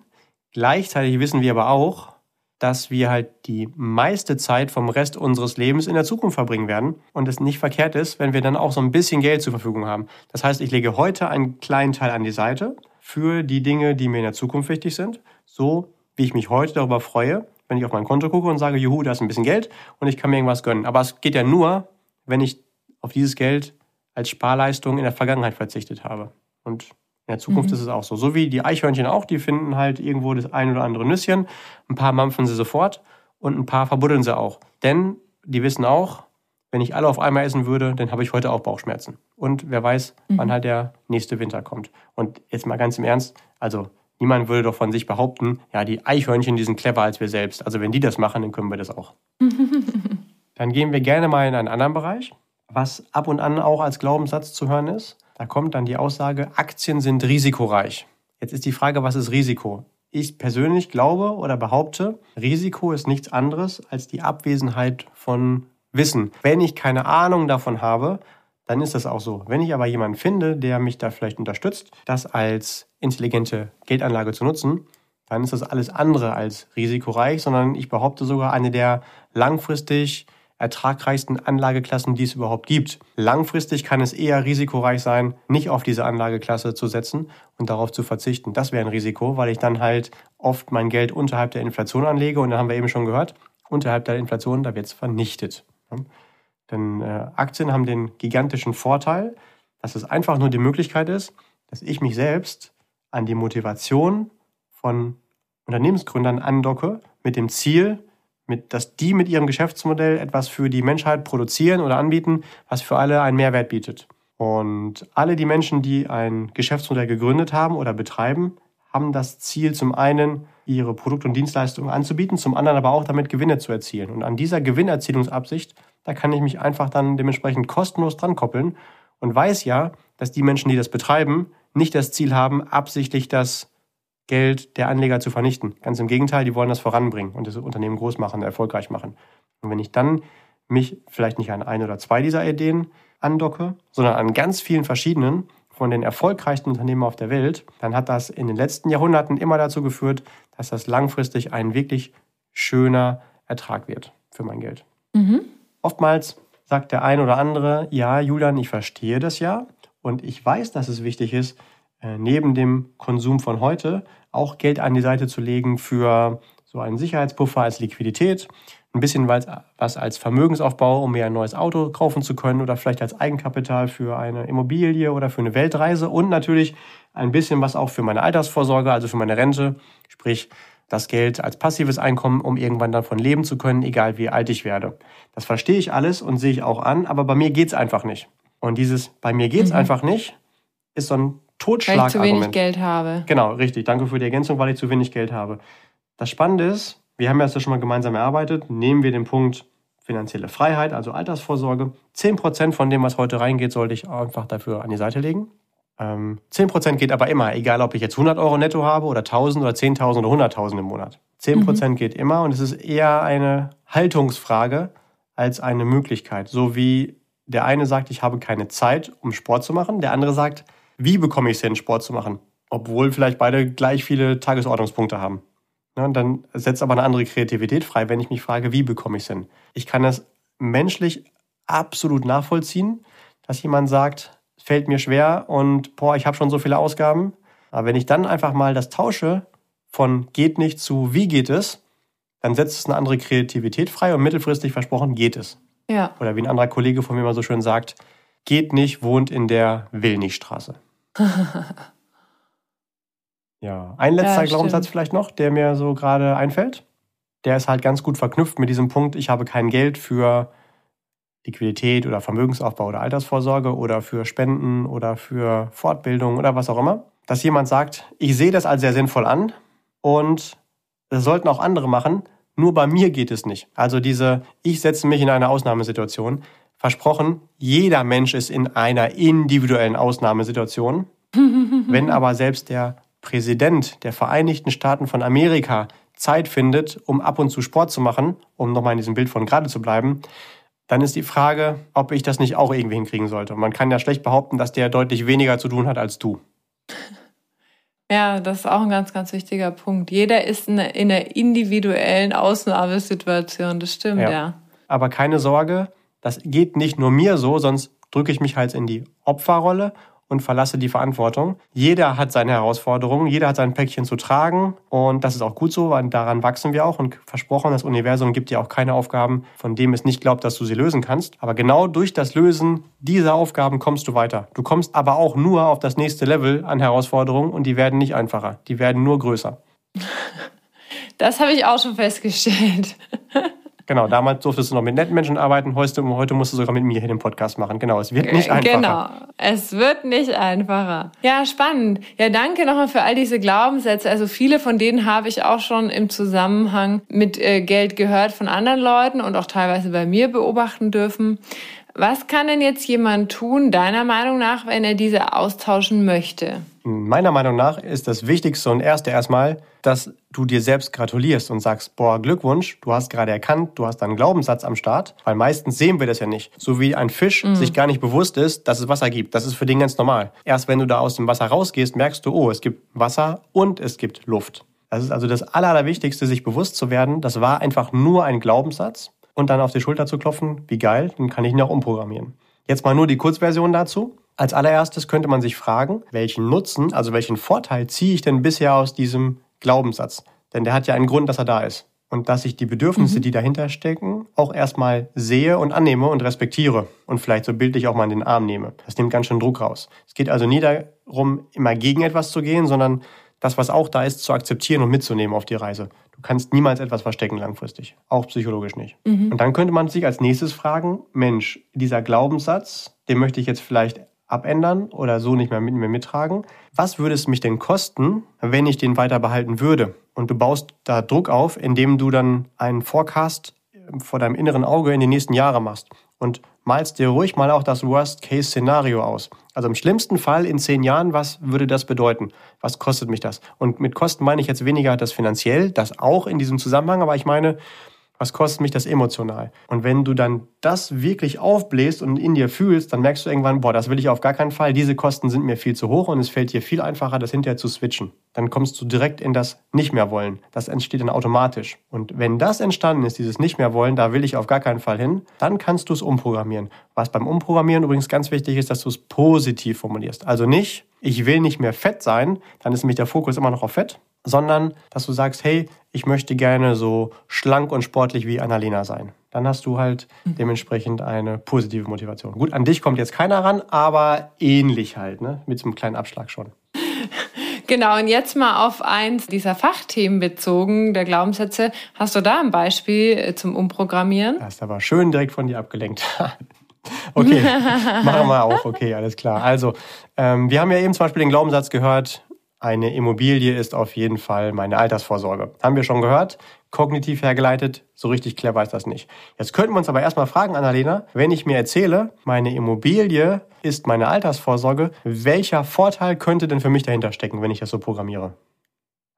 Gleichzeitig wissen wir aber auch, dass wir halt die meiste Zeit vom Rest unseres Lebens in der Zukunft verbringen werden und es nicht verkehrt ist, wenn wir dann auch so ein bisschen Geld zur Verfügung haben. Das heißt, ich lege heute einen kleinen Teil an die Seite für die Dinge, die mir in der Zukunft wichtig sind, so wie ich mich heute darüber freue, wenn ich auf mein Konto gucke und sage, juhu, da ist ein bisschen Geld und ich kann mir irgendwas gönnen. Aber es geht ja nur, wenn ich auf dieses Geld als Sparleistung in der Vergangenheit verzichtet habe. Und in der Zukunft mhm. ist es auch so. So wie die Eichhörnchen auch, die finden halt irgendwo das ein oder andere Nüsschen. Ein paar mampfen sie sofort und ein paar verbuddeln sie auch. Denn die wissen auch, wenn ich alle auf einmal essen würde, dann habe ich heute auch Bauchschmerzen. Und wer weiß, mhm. wann halt der nächste Winter kommt. Und jetzt mal ganz im Ernst, also niemand würde doch von sich behaupten, ja, die Eichhörnchen, die sind clever als wir selbst. Also wenn die das machen, dann können wir das auch. dann gehen wir gerne mal in einen anderen Bereich, was ab und an auch als Glaubenssatz zu hören ist. Da kommt dann die Aussage, Aktien sind risikoreich. Jetzt ist die Frage, was ist Risiko? Ich persönlich glaube oder behaupte, Risiko ist nichts anderes als die Abwesenheit von Wissen. Wenn ich keine Ahnung davon habe, dann ist das auch so. Wenn ich aber jemanden finde, der mich da vielleicht unterstützt, das als intelligente Geldanlage zu nutzen, dann ist das alles andere als risikoreich, sondern ich behaupte sogar eine der langfristig ertragreichsten Anlageklassen, die es überhaupt gibt. Langfristig kann es eher risikoreich sein, nicht auf diese Anlageklasse zu setzen und darauf zu verzichten. Das wäre ein Risiko, weil ich dann halt oft mein Geld unterhalb der Inflation anlege und da haben wir eben schon gehört, unterhalb der Inflation, da wird es vernichtet. Denn äh, Aktien haben den gigantischen Vorteil, dass es einfach nur die Möglichkeit ist, dass ich mich selbst an die Motivation von Unternehmensgründern andocke mit dem Ziel, mit, dass die mit ihrem Geschäftsmodell etwas für die Menschheit produzieren oder anbieten, was für alle einen Mehrwert bietet. Und alle die Menschen, die ein Geschäftsmodell gegründet haben oder betreiben, haben das Ziel zum einen, ihre Produkte und Dienstleistungen anzubieten, zum anderen aber auch damit Gewinne zu erzielen. Und an dieser Gewinnerzielungsabsicht, da kann ich mich einfach dann dementsprechend kostenlos dran koppeln und weiß ja, dass die Menschen, die das betreiben, nicht das Ziel haben, absichtlich das Geld der Anleger zu vernichten. Ganz im Gegenteil, die wollen das voranbringen und das Unternehmen groß machen, erfolgreich machen. Und wenn ich dann mich vielleicht nicht an ein oder zwei dieser Ideen andocke, sondern an ganz vielen verschiedenen von den erfolgreichsten Unternehmen auf der Welt, dann hat das in den letzten Jahrhunderten immer dazu geführt, dass das langfristig ein wirklich schöner Ertrag wird für mein Geld. Mhm. Oftmals sagt der ein oder andere, ja, Julian, ich verstehe das ja und ich weiß, dass es wichtig ist, neben dem Konsum von heute auch Geld an die Seite zu legen für so einen Sicherheitspuffer als Liquidität, ein bisschen was als Vermögensaufbau, um mir ein neues Auto kaufen zu können oder vielleicht als Eigenkapital für eine Immobilie oder für eine Weltreise und natürlich ein bisschen was auch für meine Altersvorsorge, also für meine Rente, sprich das Geld als passives Einkommen, um irgendwann davon leben zu können, egal wie alt ich werde. Das verstehe ich alles und sehe ich auch an, aber bei mir geht's einfach nicht. Und dieses bei mir geht's mhm. einfach nicht ist so ein Totschlagargument. Weil ich zu wenig Geld habe. Genau, richtig. Danke für die Ergänzung, weil ich zu wenig Geld habe. Das Spannende ist, wir haben das ja schon mal gemeinsam erarbeitet, nehmen wir den Punkt finanzielle Freiheit, also Altersvorsorge. 10% von dem, was heute reingeht, sollte ich einfach dafür an die Seite legen. Ähm, 10% geht aber immer, egal ob ich jetzt 100 Euro netto habe oder 1000 oder 10.000 oder 100.000 im Monat. 10% mhm. geht immer und es ist eher eine Haltungsfrage als eine Möglichkeit. So wie der eine sagt, ich habe keine Zeit, um Sport zu machen, der andere sagt, wie bekomme ich es hin, Sport zu machen? Obwohl vielleicht beide gleich viele Tagesordnungspunkte haben. Ja, dann setzt aber eine andere Kreativität frei, wenn ich mich frage, wie bekomme ich es hin? Ich kann das menschlich absolut nachvollziehen, dass jemand sagt, fällt mir schwer und boah, ich habe schon so viele Ausgaben. Aber wenn ich dann einfach mal das tausche von geht nicht zu wie geht es, dann setzt es eine andere Kreativität frei und mittelfristig versprochen geht es. Ja. Oder wie ein anderer Kollege von mir mal so schön sagt, geht nicht, wohnt in der Willnichstraße. ja, ein letzter ja, Glaubenssatz vielleicht noch, der mir so gerade einfällt. Der ist halt ganz gut verknüpft mit diesem Punkt, ich habe kein Geld für Liquidität oder Vermögensaufbau oder Altersvorsorge oder für Spenden oder für Fortbildung oder was auch immer. Dass jemand sagt, ich sehe das als sehr sinnvoll an und das sollten auch andere machen, nur bei mir geht es nicht. Also diese, ich setze mich in eine Ausnahmesituation. Versprochen, jeder Mensch ist in einer individuellen Ausnahmesituation. Wenn aber selbst der Präsident der Vereinigten Staaten von Amerika Zeit findet, um ab und zu Sport zu machen, um nochmal in diesem Bild von gerade zu bleiben, dann ist die Frage, ob ich das nicht auch irgendwie hinkriegen sollte. Man kann ja schlecht behaupten, dass der deutlich weniger zu tun hat als du. Ja, das ist auch ein ganz, ganz wichtiger Punkt. Jeder ist in einer individuellen Ausnahmesituation, das stimmt, ja. ja. Aber keine Sorge, das geht nicht nur mir so, sonst drücke ich mich halt in die Opferrolle und verlasse die Verantwortung. Jeder hat seine Herausforderungen, jeder hat sein Päckchen zu tragen und das ist auch gut so, weil daran wachsen wir auch und versprochen, das Universum gibt dir auch keine Aufgaben, von dem es nicht glaubt, dass du sie lösen kannst. Aber genau durch das Lösen dieser Aufgaben kommst du weiter. Du kommst aber auch nur auf das nächste Level an Herausforderungen und die werden nicht einfacher, die werden nur größer. Das habe ich auch schon festgestellt. Genau, damals durftest du noch mit netten Menschen arbeiten, heute, heute musst du sogar mit mir hier den Podcast machen. Genau, es wird nicht einfacher. Genau, es wird nicht einfacher. Ja, spannend. Ja, danke nochmal für all diese Glaubenssätze. Also viele von denen habe ich auch schon im Zusammenhang mit äh, Geld gehört von anderen Leuten und auch teilweise bei mir beobachten dürfen. Was kann denn jetzt jemand tun, deiner Meinung nach, wenn er diese austauschen möchte? Meiner Meinung nach ist das Wichtigste und Erste erstmal, dass du dir selbst gratulierst und sagst, boah, Glückwunsch, du hast gerade erkannt, du hast einen Glaubenssatz am Start, weil meistens sehen wir das ja nicht. So wie ein Fisch mhm. sich gar nicht bewusst ist, dass es Wasser gibt. Das ist für den ganz normal. Erst wenn du da aus dem Wasser rausgehst, merkst du, oh, es gibt Wasser und es gibt Luft. Das ist also das Allerwichtigste, sich bewusst zu werden. Das war einfach nur ein Glaubenssatz und dann auf die Schulter zu klopfen, wie geil, dann kann ich ihn auch umprogrammieren. Jetzt mal nur die Kurzversion dazu. Als allererstes könnte man sich fragen, welchen Nutzen, also welchen Vorteil ziehe ich denn bisher aus diesem Glaubenssatz? Denn der hat ja einen Grund, dass er da ist. Und dass ich die Bedürfnisse, mhm. die dahinter stecken, auch erstmal sehe und annehme und respektiere und vielleicht so bildlich auch mal in den Arm nehme. Das nimmt ganz schön Druck raus. Es geht also nie darum, immer gegen etwas zu gehen, sondern das, was auch da ist, zu akzeptieren und mitzunehmen auf die Reise. Du kannst niemals etwas verstecken langfristig, auch psychologisch nicht. Mhm. Und dann könnte man sich als nächstes fragen, Mensch, dieser Glaubenssatz, den möchte ich jetzt vielleicht abändern oder so nicht mehr mit mir mittragen. Was würde es mich denn kosten, wenn ich den weiter behalten würde? Und du baust da Druck auf, indem du dann einen Forecast vor deinem inneren Auge in die nächsten Jahre machst. Und malst dir ruhig mal auch das Worst-Case-Szenario aus. Also im schlimmsten Fall in zehn Jahren, was würde das bedeuten? Was kostet mich das? Und mit Kosten meine ich jetzt weniger das finanziell, das auch in diesem Zusammenhang, aber ich meine, was kostet mich das emotional? Und wenn du dann das wirklich aufbläst und in dir fühlst, dann merkst du irgendwann, boah, das will ich auf gar keinen Fall, diese Kosten sind mir viel zu hoch und es fällt dir viel einfacher, das hinterher zu switchen. Dann kommst du direkt in das Nicht mehr wollen. Das entsteht dann automatisch. Und wenn das entstanden ist, dieses Nicht mehr wollen, da will ich auf gar keinen Fall hin, dann kannst du es umprogrammieren. Was beim Umprogrammieren übrigens ganz wichtig ist, dass du es positiv formulierst. Also nicht, ich will nicht mehr fett sein, dann ist nämlich der Fokus immer noch auf Fett, sondern dass du sagst, hey, ich möchte gerne so schlank und sportlich wie Annalena sein. Dann hast du halt mhm. dementsprechend eine positive Motivation. Gut, an dich kommt jetzt keiner ran, aber ähnlich halt, ne? mit so einem kleinen Abschlag schon. Genau, und jetzt mal auf eins dieser Fachthemen bezogen, der Glaubenssätze. Hast du da ein Beispiel äh, zum Umprogrammieren? Das ist aber schön direkt von dir abgelenkt. okay, machen wir auch. Okay, alles klar. Also, ähm, wir haben ja eben zum Beispiel den Glaubenssatz gehört, eine Immobilie ist auf jeden Fall meine Altersvorsorge. Haben wir schon gehört? Kognitiv hergeleitet, so richtig clever ist das nicht. Jetzt könnten wir uns aber erstmal fragen, Annalena, wenn ich mir erzähle, meine Immobilie ist meine Altersvorsorge, welcher Vorteil könnte denn für mich dahinter stecken, wenn ich das so programmiere?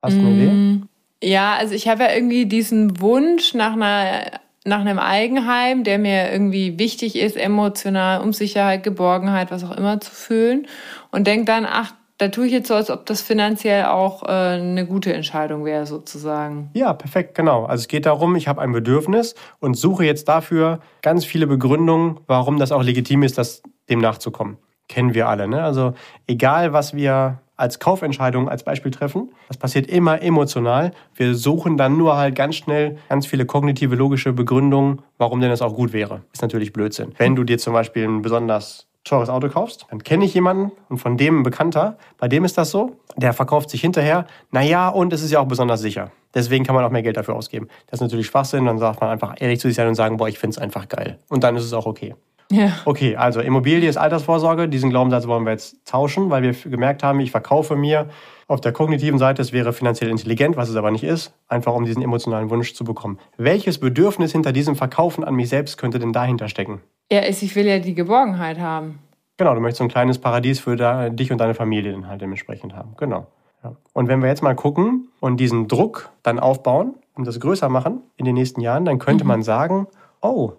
Hast du eine Idee? Mm, ja, also ich habe ja irgendwie diesen Wunsch nach einer nach einem Eigenheim, der mir irgendwie wichtig ist, emotional, um Sicherheit, Geborgenheit, was auch immer zu fühlen. Und denke dann, ach, da tue ich jetzt so, als ob das finanziell auch äh, eine gute Entscheidung wäre, sozusagen. Ja, perfekt, genau. Also es geht darum, ich habe ein Bedürfnis und suche jetzt dafür ganz viele Begründungen, warum das auch legitim ist, das dem nachzukommen. Kennen wir alle. Ne? Also egal, was wir als Kaufentscheidung als Beispiel treffen, das passiert immer emotional. Wir suchen dann nur halt ganz schnell ganz viele kognitive, logische Begründungen, warum denn das auch gut wäre. Ist natürlich Blödsinn. Wenn du dir zum Beispiel ein besonders teures Auto kaufst, dann kenne ich jemanden und von dem ein Bekannter, bei dem ist das so, der verkauft sich hinterher, naja, und es ist ja auch besonders sicher. Deswegen kann man auch mehr Geld dafür ausgeben. Das ist natürlich Schwachsinn, dann sagt man einfach ehrlich zu sich sein und sagen, boah, ich finde es einfach geil. Und dann ist es auch okay. Ja. Okay, also Immobilie ist Altersvorsorge. Diesen Glaubenssatz wollen wir jetzt tauschen, weil wir gemerkt haben, ich verkaufe mir auf der kognitiven Seite, es wäre finanziell intelligent, was es aber nicht ist, einfach um diesen emotionalen Wunsch zu bekommen. Welches Bedürfnis hinter diesem Verkaufen an mich selbst könnte denn dahinter stecken? Ja, ich will ja die Geborgenheit haben. Genau, du möchtest so ein kleines Paradies für da, dich und deine Familie dann halt dementsprechend haben. Genau. Ja. Und wenn wir jetzt mal gucken und diesen Druck dann aufbauen und das größer machen in den nächsten Jahren, dann könnte mhm. man sagen, oh,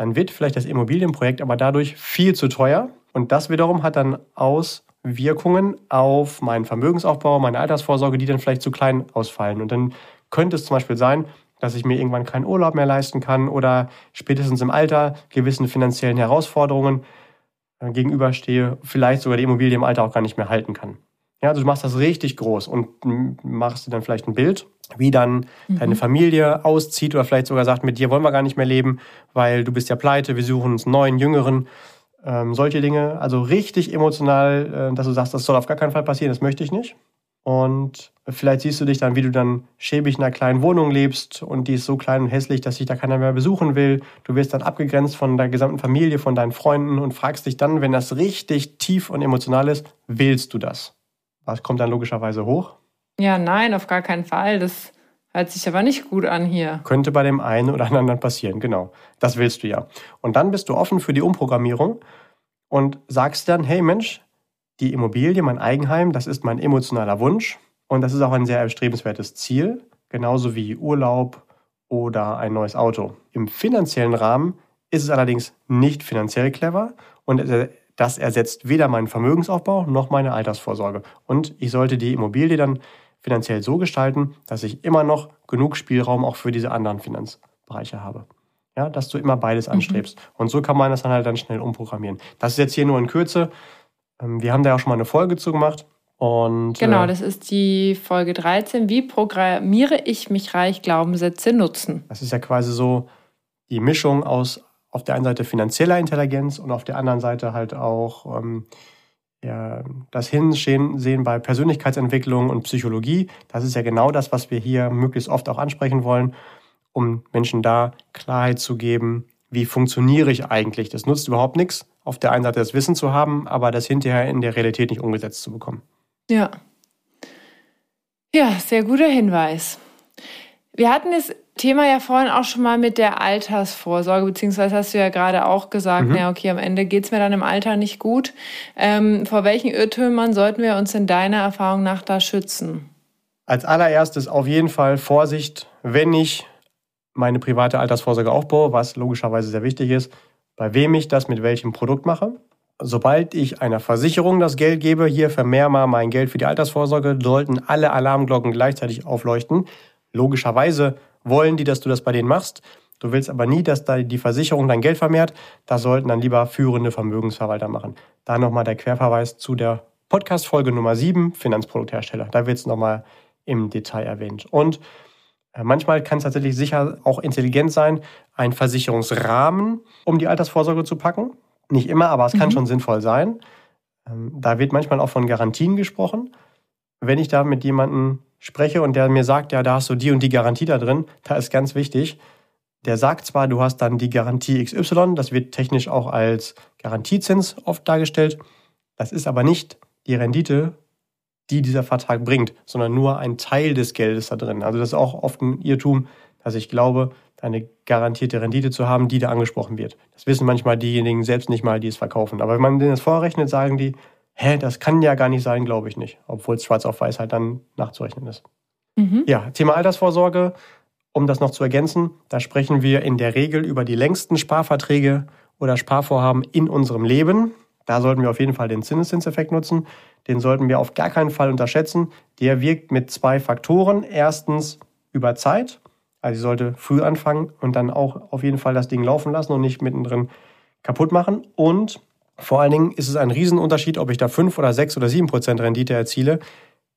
dann wird vielleicht das Immobilienprojekt aber dadurch viel zu teuer. Und das wiederum hat dann Auswirkungen auf meinen Vermögensaufbau, meine Altersvorsorge, die dann vielleicht zu klein ausfallen. Und dann könnte es zum Beispiel sein, dass ich mir irgendwann keinen Urlaub mehr leisten kann oder spätestens im Alter gewissen finanziellen Herausforderungen äh, gegenüberstehe, vielleicht sogar die Immobilie im Alter auch gar nicht mehr halten kann. Ja, also du machst das richtig groß und machst dir dann vielleicht ein Bild, wie dann mhm. deine Familie auszieht oder vielleicht sogar sagt, mit dir wollen wir gar nicht mehr leben, weil du bist ja pleite, wir suchen uns einen neuen, jüngeren. Ähm, solche Dinge, also richtig emotional, äh, dass du sagst, das soll auf gar keinen Fall passieren, das möchte ich nicht. Und vielleicht siehst du dich dann, wie du dann schäbig in einer kleinen Wohnung lebst und die ist so klein und hässlich, dass sich da keiner mehr besuchen will. Du wirst dann abgegrenzt von der gesamten Familie, von deinen Freunden und fragst dich dann, wenn das richtig tief und emotional ist, willst du das? Was kommt dann logischerweise hoch? Ja, nein, auf gar keinen Fall. Das hört sich aber nicht gut an hier. Könnte bei dem einen oder anderen passieren, genau. Das willst du ja. Und dann bist du offen für die Umprogrammierung und sagst dann, hey Mensch, die Immobilie, mein Eigenheim, das ist mein emotionaler Wunsch und das ist auch ein sehr erstrebenswertes Ziel, genauso wie Urlaub oder ein neues Auto. Im finanziellen Rahmen ist es allerdings nicht finanziell clever und das ersetzt weder meinen Vermögensaufbau noch meine Altersvorsorge. Und ich sollte die Immobilie dann finanziell so gestalten, dass ich immer noch genug Spielraum auch für diese anderen Finanzbereiche habe. Ja, dass du immer beides mhm. anstrebst. Mhm. Und so kann man das dann halt dann schnell umprogrammieren. Das ist jetzt hier nur in Kürze. Ähm, wir haben da ja auch schon mal eine Folge zu gemacht. Und, genau, äh, das ist die Folge 13. Wie programmiere ich mich reich? Glaubenssätze nutzen. Das ist ja quasi so die Mischung aus auf der einen Seite finanzieller Intelligenz und auf der anderen Seite halt auch ähm, ja, das Hinsehen bei Persönlichkeitsentwicklung und Psychologie. Das ist ja genau das, was wir hier möglichst oft auch ansprechen wollen, um Menschen da Klarheit zu geben, wie funktioniere ich eigentlich. Das nutzt überhaupt nichts, auf der einen Seite das Wissen zu haben, aber das hinterher in der Realität nicht umgesetzt zu bekommen. Ja. Ja, sehr guter Hinweis. Wir hatten das Thema ja vorhin auch schon mal mit der Altersvorsorge, beziehungsweise hast du ja gerade auch gesagt, mhm. ja, okay, am Ende geht es mir dann im Alter nicht gut. Ähm, vor welchen Irrtümern sollten wir uns in deiner Erfahrung nach da schützen? Als allererstes auf jeden Fall Vorsicht, wenn ich meine private Altersvorsorge aufbaue, was logischerweise sehr wichtig ist, bei wem ich das mit welchem Produkt mache. Sobald ich einer Versicherung das Geld gebe, hier vermehr mal mein Geld für die Altersvorsorge, sollten alle Alarmglocken gleichzeitig aufleuchten. Logischerweise wollen die, dass du das bei denen machst. Du willst aber nie, dass da die Versicherung dein Geld vermehrt. Das sollten dann lieber führende Vermögensverwalter machen. Da nochmal der Querverweis zu der Podcast-Folge Nummer 7, Finanzprodukthersteller. Da wird es nochmal im Detail erwähnt. Und äh, manchmal kann es tatsächlich sicher auch intelligent sein, einen Versicherungsrahmen um die Altersvorsorge zu packen. Nicht immer, aber es kann mhm. schon sinnvoll sein. Ähm, da wird manchmal auch von Garantien gesprochen. Wenn ich da mit jemandem spreche und der mir sagt, ja, da hast du die und die Garantie da drin, da ist ganz wichtig, der sagt zwar, du hast dann die Garantie XY, das wird technisch auch als Garantiezins oft dargestellt, das ist aber nicht die Rendite, die dieser Vertrag bringt, sondern nur ein Teil des Geldes da drin. Also das ist auch oft ein Irrtum, dass ich glaube, eine garantierte Rendite zu haben, die da angesprochen wird. Das wissen manchmal diejenigen selbst nicht mal, die es verkaufen. Aber wenn man denen das vorrechnet, sagen die, hä, das kann ja gar nicht sein, glaube ich nicht. Obwohl es schwarz auf weiß halt dann nachzurechnen ist. Mhm. Ja, Thema Altersvorsorge, um das noch zu ergänzen, da sprechen wir in der Regel über die längsten Sparverträge oder Sparvorhaben in unserem Leben. Da sollten wir auf jeden Fall den Zinseszinseffekt nutzen. Den sollten wir auf gar keinen Fall unterschätzen. Der wirkt mit zwei Faktoren. Erstens über Zeit. Also ich sollte früh anfangen und dann auch auf jeden Fall das Ding laufen lassen und nicht mittendrin kaputt machen. Und vor allen Dingen ist es ein Riesenunterschied, ob ich da 5 oder 6 oder 7 Prozent Rendite erziele.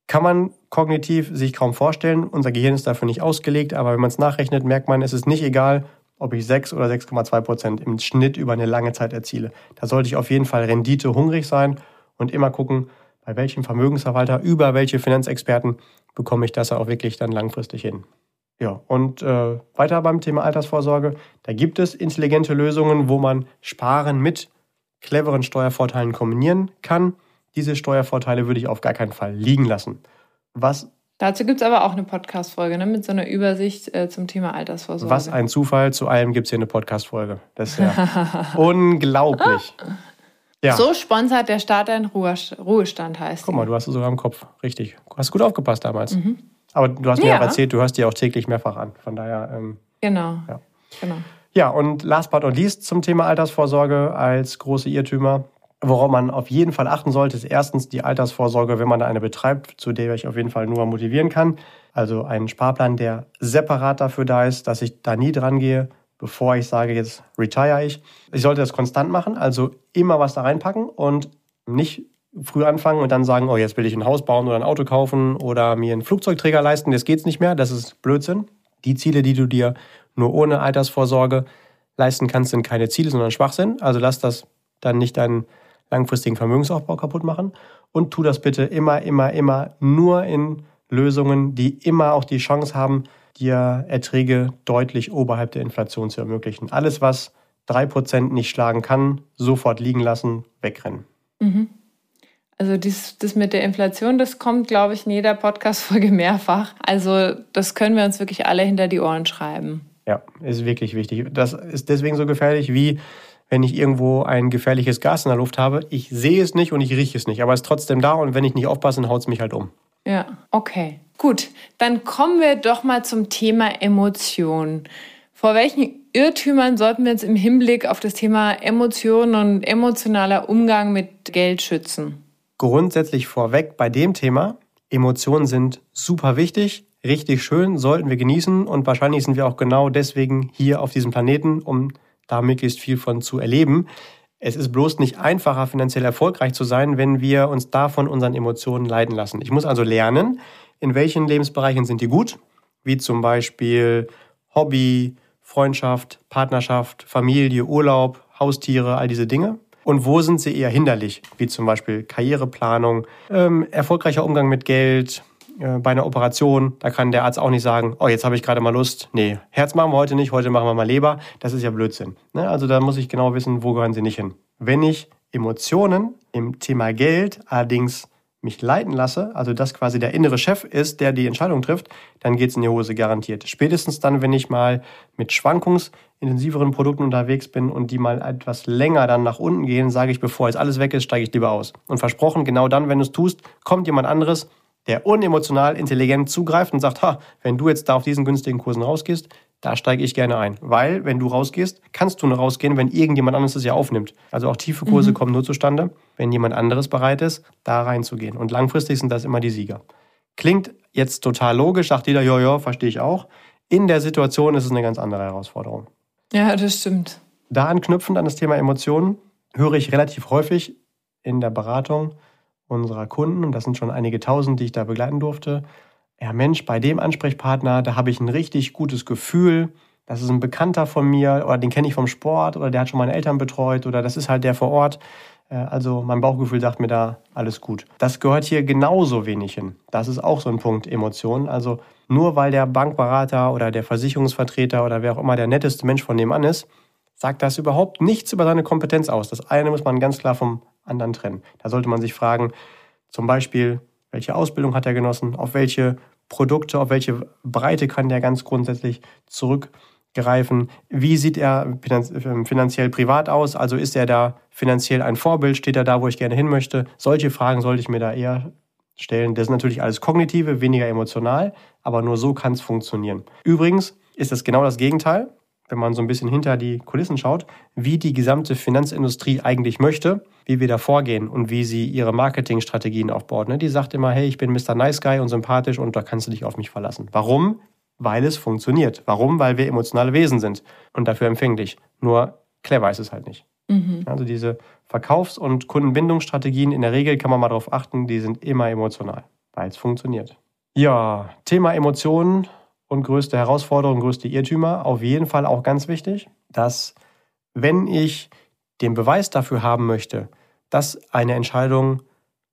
Kann man kognitiv sich kaum vorstellen. Unser Gehirn ist dafür nicht ausgelegt, aber wenn man es nachrechnet, merkt man, es ist nicht egal, ob ich 6 oder 6,2 Prozent im Schnitt über eine lange Zeit erziele. Da sollte ich auf jeden Fall Rendite hungrig sein und immer gucken, bei welchem Vermögensverwalter, über welche Finanzexperten bekomme ich das auch wirklich dann langfristig hin. Ja, und äh, weiter beim Thema Altersvorsorge. Da gibt es intelligente Lösungen, wo man Sparen mit cleveren Steuervorteilen kombinieren kann. Diese Steuervorteile würde ich auf gar keinen Fall liegen lassen. Was Dazu gibt es aber auch eine Podcast-Folge ne, mit so einer Übersicht äh, zum Thema Altersvorsorge. Was ein Zufall, zu allem gibt es hier eine Podcast-Folge. Das ist ja unglaublich. Ja. So sponsert der Staat einen Ruhestand, heißt Guck mal, du hast es sogar im Kopf. Richtig. Du hast gut aufgepasst damals. Mhm. Aber du hast mir ja. auch erzählt, du hörst dir auch täglich mehrfach an. Von daher. Ähm, genau. Ja. genau. Ja, und last but not least zum Thema Altersvorsorge als große Irrtümer. Worauf man auf jeden Fall achten sollte, ist erstens die Altersvorsorge, wenn man da eine betreibt, zu der ich auf jeden Fall nur motivieren kann. Also einen Sparplan, der separat dafür da ist, dass ich da nie dran gehe, bevor ich sage, jetzt retire ich. Ich sollte das konstant machen, also immer was da reinpacken und nicht früh anfangen und dann sagen, oh, jetzt will ich ein Haus bauen oder ein Auto kaufen oder mir einen Flugzeugträger leisten, das geht's nicht mehr, das ist Blödsinn. Die Ziele, die du dir nur ohne Altersvorsorge leisten kannst, sind keine Ziele, sondern Schwachsinn. Also lass das dann nicht deinen langfristigen Vermögensaufbau kaputt machen und tu das bitte immer, immer, immer nur in Lösungen, die immer auch die Chance haben, dir Erträge deutlich oberhalb der Inflation zu ermöglichen. Alles, was 3% nicht schlagen kann, sofort liegen lassen, wegrennen. Mhm. Also dies, das mit der Inflation, das kommt, glaube ich, in jeder Podcast-Folge mehrfach. Also das können wir uns wirklich alle hinter die Ohren schreiben. Ja, ist wirklich wichtig. Das ist deswegen so gefährlich, wie wenn ich irgendwo ein gefährliches Gas in der Luft habe. Ich sehe es nicht und ich rieche es nicht, aber es ist trotzdem da und wenn ich nicht aufpasse, dann haut es mich halt um. Ja, okay. Gut, dann kommen wir doch mal zum Thema Emotionen. Vor welchen Irrtümern sollten wir uns im Hinblick auf das Thema Emotionen und emotionaler Umgang mit Geld schützen? Grundsätzlich vorweg bei dem Thema, Emotionen sind super wichtig, richtig schön, sollten wir genießen und wahrscheinlich sind wir auch genau deswegen hier auf diesem Planeten, um da möglichst viel von zu erleben. Es ist bloß nicht einfacher, finanziell erfolgreich zu sein, wenn wir uns davon unseren Emotionen leiten lassen. Ich muss also lernen, in welchen Lebensbereichen sind die gut, wie zum Beispiel Hobby, Freundschaft, Partnerschaft, Familie, Urlaub, Haustiere, all diese Dinge. Und wo sind sie eher hinderlich, wie zum Beispiel Karriereplanung, ähm, erfolgreicher Umgang mit Geld, äh, bei einer Operation, da kann der Arzt auch nicht sagen, oh, jetzt habe ich gerade mal Lust. Nee, Herz machen wir heute nicht, heute machen wir mal Leber. Das ist ja Blödsinn. Ne? Also da muss ich genau wissen, wo gehören sie nicht hin. Wenn ich Emotionen im Thema Geld allerdings mich leiten lasse, also das quasi der innere Chef ist, der die Entscheidung trifft, dann geht's in die Hose garantiert. Spätestens dann, wenn ich mal mit schwankungsintensiveren Produkten unterwegs bin und die mal etwas länger dann nach unten gehen, sage ich, bevor jetzt alles weg ist, steige ich lieber aus. Und versprochen, genau dann, wenn du es tust, kommt jemand anderes, der unemotional intelligent zugreift und sagt, ha, wenn du jetzt da auf diesen günstigen Kursen rausgehst, da steige ich gerne ein. Weil, wenn du rausgehst, kannst du nur rausgehen, wenn irgendjemand anderes es ja aufnimmt. Also auch tiefe Kurse mhm. kommen nur zustande, wenn jemand anderes bereit ist, da reinzugehen. Und langfristig sind das immer die Sieger. Klingt jetzt total logisch, sagt jeder, ja, ja, verstehe ich auch. In der Situation ist es eine ganz andere Herausforderung. Ja, das stimmt. Da anknüpfend an das Thema Emotionen höre ich relativ häufig in der Beratung, unserer Kunden, und das sind schon einige tausend, die ich da begleiten durfte, ja Mensch, bei dem Ansprechpartner, da habe ich ein richtig gutes Gefühl, das ist ein Bekannter von mir oder den kenne ich vom Sport oder der hat schon meine Eltern betreut oder das ist halt der vor Ort. Äh, also mein Bauchgefühl sagt mir da alles gut. Das gehört hier genauso wenig hin. Das ist auch so ein Punkt Emotionen. Also nur weil der Bankberater oder der Versicherungsvertreter oder wer auch immer der netteste Mensch von nebenan ist, sagt das überhaupt nichts über seine Kompetenz aus. Das eine muss man ganz klar vom anderen trennen. Da sollte man sich fragen, zum Beispiel, welche Ausbildung hat er genossen, auf welche Produkte, auf welche Breite kann der ganz grundsätzlich zurückgreifen, wie sieht er ähm, finanziell privat aus, also ist er da finanziell ein Vorbild, steht er da, wo ich gerne hin möchte. Solche Fragen sollte ich mir da eher stellen. Das ist natürlich alles kognitive, weniger emotional, aber nur so kann es funktionieren. Übrigens ist das genau das Gegenteil wenn man so ein bisschen hinter die Kulissen schaut, wie die gesamte Finanzindustrie eigentlich möchte, wie wir da vorgehen und wie sie ihre Marketingstrategien aufbaut. Ne? Die sagt immer, hey, ich bin Mr. Nice Guy und sympathisch und da kannst du dich auf mich verlassen. Warum? Weil es funktioniert. Warum? Weil wir emotionale Wesen sind und dafür empfänglich. Nur clever ist es halt nicht. Mhm. Also diese Verkaufs- und Kundenbindungsstrategien, in der Regel kann man mal darauf achten, die sind immer emotional, weil es funktioniert. Ja, Thema Emotionen und größte Herausforderung, größte Irrtümer. Auf jeden Fall auch ganz wichtig, dass wenn ich den Beweis dafür haben möchte, dass eine Entscheidung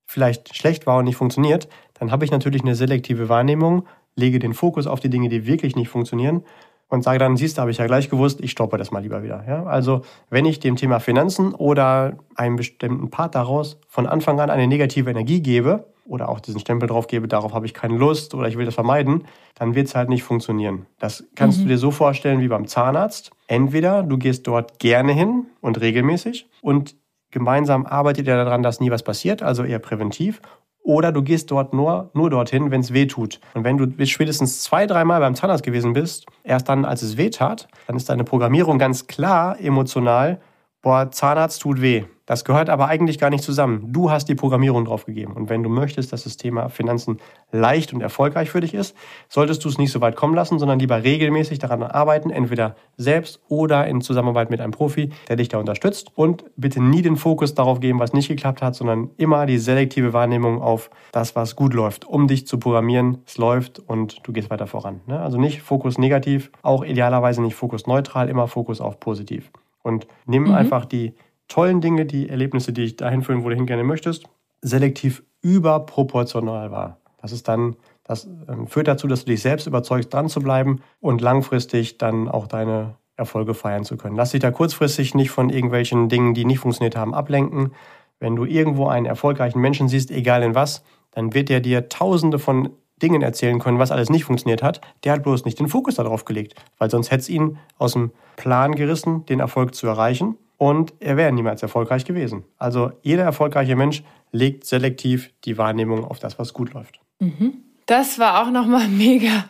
vielleicht schlecht war und nicht funktioniert, dann habe ich natürlich eine selektive Wahrnehmung, lege den Fokus auf die Dinge, die wirklich nicht funktionieren und sage dann, siehst du, habe ich ja gleich gewusst, ich stoppe das mal lieber wieder. Ja? Also wenn ich dem Thema Finanzen oder einem bestimmten Part daraus von Anfang an eine negative Energie gebe, oder auch diesen Stempel drauf gebe, darauf habe ich keine Lust oder ich will das vermeiden, dann wird es halt nicht funktionieren. Das kannst mhm. du dir so vorstellen wie beim Zahnarzt. Entweder du gehst dort gerne hin und regelmäßig und gemeinsam arbeitet ihr daran, dass nie was passiert, also eher präventiv. Oder du gehst dort nur, nur dorthin, wenn es weh tut. Und wenn du spätestens zwei, dreimal beim Zahnarzt gewesen bist, erst dann, als es weh tat, dann ist deine Programmierung ganz klar emotional, boah, Zahnarzt tut weh. Das gehört aber eigentlich gar nicht zusammen. Du hast die Programmierung draufgegeben. Und wenn du möchtest, dass das Thema Finanzen leicht und erfolgreich für dich ist, solltest du es nicht so weit kommen lassen, sondern lieber regelmäßig daran arbeiten, entweder selbst oder in Zusammenarbeit mit einem Profi, der dich da unterstützt. Und bitte nie den Fokus darauf geben, was nicht geklappt hat, sondern immer die selektive Wahrnehmung auf das, was gut läuft, um dich zu programmieren. Es läuft und du gehst weiter voran. Ne? Also nicht Fokus negativ, auch idealerweise nicht Fokus neutral, immer Fokus auf positiv. Und nimm mhm. einfach die tollen Dinge, die Erlebnisse, die ich dahin führen, wo du hin gerne möchtest, selektiv überproportional wahr. Das ist dann, das ähm, führt dazu, dass du dich selbst überzeugst, dran zu bleiben und langfristig dann auch deine Erfolge feiern zu können. Lass dich da kurzfristig nicht von irgendwelchen Dingen, die nicht funktioniert haben, ablenken. Wenn du irgendwo einen erfolgreichen Menschen siehst, egal in was, dann wird er dir tausende von Dingen erzählen können, was alles nicht funktioniert hat. Der hat bloß nicht den Fokus darauf gelegt, weil sonst hätte es ihn aus dem Plan gerissen, den Erfolg zu erreichen. Und er wäre niemals erfolgreich gewesen. Also jeder erfolgreiche Mensch legt selektiv die Wahrnehmung auf das, was gut läuft. Mhm. Das war auch nochmal mega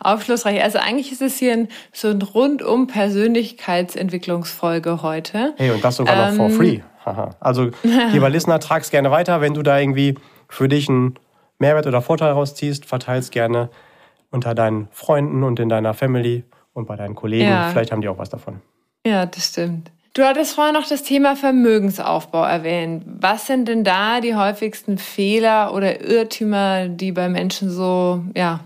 aufschlussreich. Also eigentlich ist es hier ein, so ein rundum Persönlichkeitsentwicklungsfolge heute. Hey, und das sogar ähm, noch for ähm, free. also, lieber Listener, trag's gerne weiter. Wenn du da irgendwie für dich einen Mehrwert oder Vorteil rausziehst, verteil's gerne unter deinen Freunden und in deiner Family und bei deinen Kollegen. Ja. Vielleicht haben die auch was davon. Ja, das stimmt. Du hattest vorher noch das Thema Vermögensaufbau erwähnt. Was sind denn da die häufigsten Fehler oder Irrtümer, die bei Menschen so ja,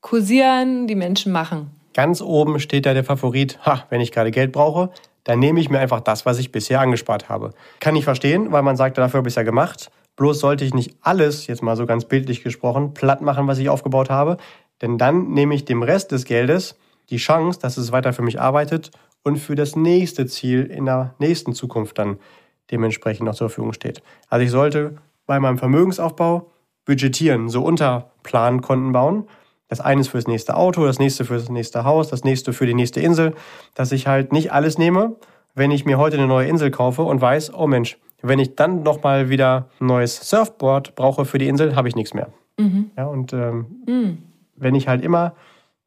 kursieren, die Menschen machen? Ganz oben steht da der Favorit, ha, wenn ich gerade Geld brauche, dann nehme ich mir einfach das, was ich bisher angespart habe. Kann ich verstehen, weil man sagt, dafür habe ich es ja gemacht. Bloß sollte ich nicht alles, jetzt mal so ganz bildlich gesprochen, platt machen, was ich aufgebaut habe. Denn dann nehme ich dem Rest des Geldes die Chance, dass es weiter für mich arbeitet und für das nächste Ziel in der nächsten Zukunft dann dementsprechend noch zur Verfügung steht. Also ich sollte bei meinem Vermögensaufbau budgetieren, so Unterplankonten bauen. Das eine ist fürs nächste Auto, das nächste fürs nächste Haus, das nächste für die nächste Insel, dass ich halt nicht alles nehme, wenn ich mir heute eine neue Insel kaufe und weiß, oh Mensch, wenn ich dann nochmal wieder ein neues Surfboard brauche für die Insel, habe ich nichts mehr. Mhm. Ja, und ähm, mhm. wenn ich halt immer,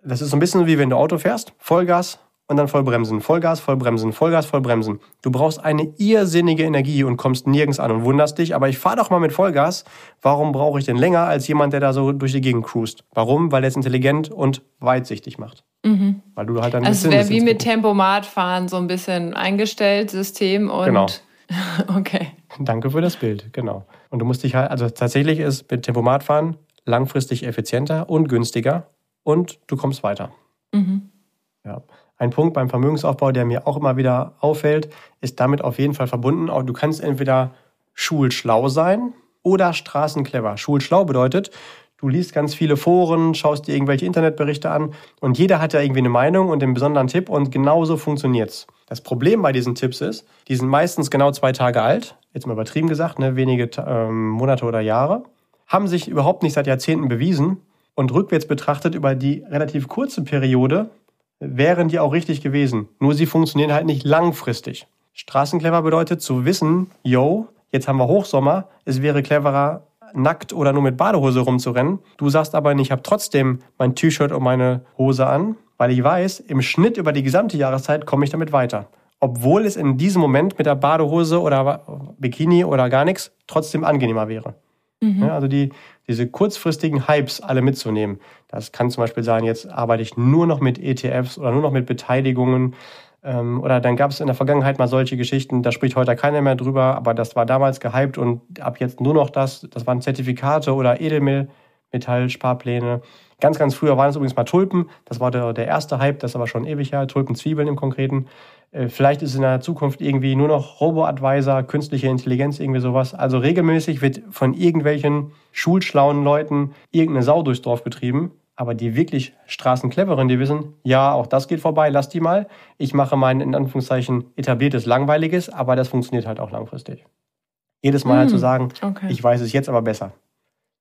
das ist so ein bisschen wie wenn du Auto fährst, Vollgas, und dann voll bremsen, Vollgas, voll bremsen, Vollgas, voll bremsen. Du brauchst eine irrsinnige Energie und kommst nirgends an und wunderst dich, aber ich fahre doch mal mit Vollgas. Warum brauche ich denn länger als jemand, der da so durch die Gegend cruist? Warum? Weil er es intelligent und weitsichtig macht. Mhm. Weil du halt dann Also es wäre wie mit Tempomat fahren, so ein bisschen eingestellt, System und. Genau. okay. Danke für das Bild, genau. Und du musst dich halt, also tatsächlich ist mit Tempomat fahren langfristig effizienter und günstiger und du kommst weiter. Mhm. Ja. Ein Punkt beim Vermögensaufbau, der mir auch immer wieder auffällt, ist damit auf jeden Fall verbunden. Du kannst entweder schulschlau sein oder straßenclever. Schulschlau bedeutet, du liest ganz viele Foren, schaust dir irgendwelche Internetberichte an und jeder hat ja irgendwie eine Meinung und einen besonderen Tipp und genauso funktioniert's. Das Problem bei diesen Tipps ist, die sind meistens genau zwei Tage alt, jetzt mal übertrieben gesagt, ne, wenige ähm, Monate oder Jahre, haben sich überhaupt nicht seit Jahrzehnten bewiesen und rückwärts betrachtet über die relativ kurze Periode wären die auch richtig gewesen. Nur sie funktionieren halt nicht langfristig. Straßenclever bedeutet zu wissen, yo, jetzt haben wir Hochsommer, es wäre cleverer, nackt oder nur mit Badehose rumzurennen. Du sagst aber, ich habe trotzdem mein T-Shirt und meine Hose an, weil ich weiß, im Schnitt über die gesamte Jahreszeit komme ich damit weiter. Obwohl es in diesem Moment mit der Badehose oder Bikini oder gar nichts trotzdem angenehmer wäre. Mhm. Ja, also die, diese kurzfristigen Hypes alle mitzunehmen. Das kann zum Beispiel sein, jetzt arbeite ich nur noch mit ETFs oder nur noch mit Beteiligungen. Ähm, oder dann gab es in der Vergangenheit mal solche Geschichten, da spricht heute keiner mehr drüber, aber das war damals gehypt und ab jetzt nur noch das. Das waren Zertifikate oder Edelmetallsparpläne. Ganz, ganz früher waren es übrigens mal Tulpen. Das war der, der erste Hype, das ist aber schon ewig her. Tulpenzwiebeln im Konkreten. Äh, vielleicht ist in der Zukunft irgendwie nur noch Robo-Advisor, künstliche Intelligenz, irgendwie sowas. Also regelmäßig wird von irgendwelchen schulschlauen Leuten irgendeine Sau durchs Dorf getrieben. Aber die wirklich straßencleveren, die wissen, ja, auch das geht vorbei, lass die mal. Ich mache mein, in Anführungszeichen, etabliertes, langweiliges, aber das funktioniert halt auch langfristig. Jedes Mal mm, halt zu sagen, okay. ich weiß es jetzt aber besser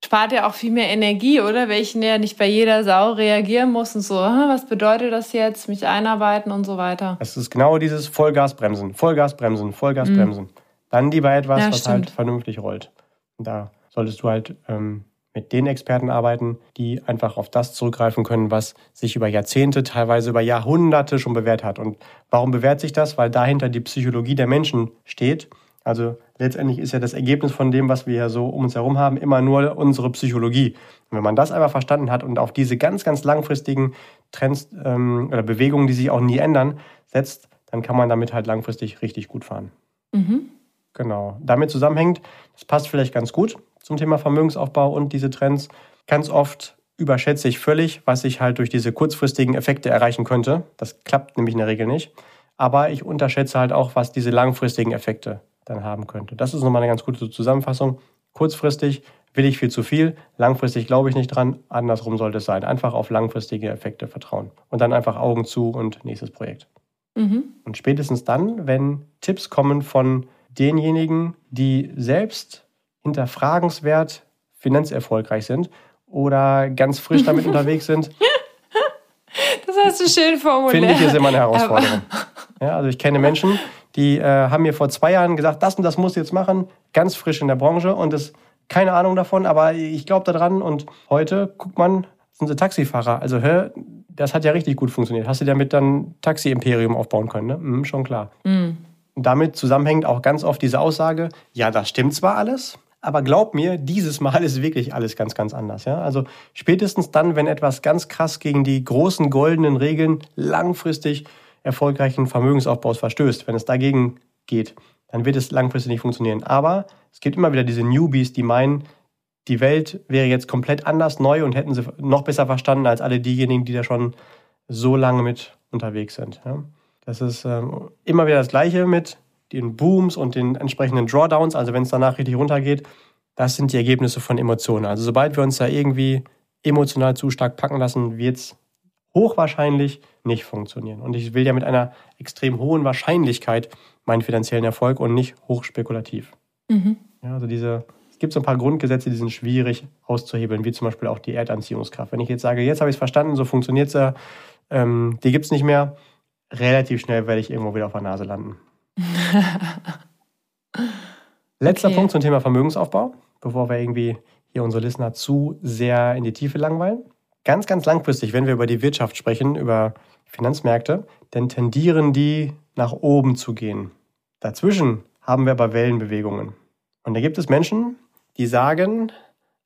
spart ja auch viel mehr Energie, oder? Welchen ja nicht bei jeder Sau reagieren muss und so, was bedeutet das jetzt, mich einarbeiten und so weiter. Es ist genau dieses Vollgasbremsen, Vollgasbremsen, Vollgasbremsen. Mhm. Dann lieber etwas, ja, was halt vernünftig rollt. Und da solltest du halt ähm, mit den Experten arbeiten, die einfach auf das zurückgreifen können, was sich über Jahrzehnte, teilweise über Jahrhunderte schon bewährt hat. Und warum bewährt sich das? Weil dahinter die Psychologie der Menschen steht. Also letztendlich ist ja das Ergebnis von dem, was wir ja so um uns herum haben, immer nur unsere Psychologie. Und wenn man das einmal verstanden hat und auf diese ganz, ganz langfristigen Trends ähm, oder Bewegungen, die sich auch nie ändern, setzt, dann kann man damit halt langfristig richtig gut fahren. Mhm. Genau. Damit zusammenhängt, das passt vielleicht ganz gut zum Thema Vermögensaufbau und diese Trends. Ganz oft überschätze ich völlig, was ich halt durch diese kurzfristigen Effekte erreichen könnte. Das klappt nämlich in der Regel nicht. Aber ich unterschätze halt auch, was diese langfristigen Effekte dann haben könnte. Das ist nochmal eine ganz gute Zusammenfassung. Kurzfristig will ich viel zu viel, langfristig glaube ich nicht dran, andersrum sollte es sein. Einfach auf langfristige Effekte vertrauen. Und dann einfach Augen zu und nächstes Projekt. Mhm. Und spätestens dann, wenn Tipps kommen von denjenigen, die selbst hinterfragenswert finanzerfolgreich sind oder ganz frisch damit unterwegs sind. Das hast du schön formuliert. Finde ich, ist immer eine Herausforderung. Ja, also ich kenne Menschen, die äh, haben mir vor zwei Jahren gesagt, das und das musst du jetzt machen, ganz frisch in der Branche und das keine Ahnung davon, aber ich glaube daran und heute guckt man, sind sie Taxifahrer. Also hör, das hat ja richtig gut funktioniert. Hast du damit dann Taxi-Imperium aufbauen können, ne? Mhm, schon klar. Mhm. damit zusammenhängt auch ganz oft diese Aussage, ja, das stimmt zwar alles, aber glaub mir, dieses Mal ist wirklich alles ganz, ganz anders. Ja? Also spätestens dann, wenn etwas ganz krass gegen die großen goldenen Regeln langfristig erfolgreichen Vermögensaufbaus verstößt, wenn es dagegen geht, dann wird es langfristig nicht funktionieren. Aber es gibt immer wieder diese Newbies, die meinen, die Welt wäre jetzt komplett anders neu und hätten sie noch besser verstanden als alle diejenigen, die da schon so lange mit unterwegs sind. Das ist ähm, immer wieder das Gleiche mit den Booms und den entsprechenden Drawdowns, also wenn es danach richtig runtergeht. Das sind die Ergebnisse von Emotionen. Also sobald wir uns da irgendwie emotional zu stark packen lassen, wird es hochwahrscheinlich nicht funktionieren. Und ich will ja mit einer extrem hohen Wahrscheinlichkeit meinen finanziellen Erfolg und nicht hochspekulativ. Mhm. Ja, also diese, es gibt so ein paar Grundgesetze, die sind schwierig auszuhebeln, wie zum Beispiel auch die Erdanziehungskraft. Wenn ich jetzt sage, jetzt habe ich es verstanden, so funktioniert es ja, ähm, die gibt es nicht mehr, relativ schnell werde ich irgendwo wieder auf der Nase landen. Letzter okay. Punkt zum Thema Vermögensaufbau, bevor wir irgendwie hier unsere Listener zu sehr in die Tiefe langweilen ganz, ganz langfristig, wenn wir über die Wirtschaft sprechen, über Finanzmärkte, dann tendieren die nach oben zu gehen. Dazwischen haben wir aber Wellenbewegungen. Und da gibt es Menschen, die sagen,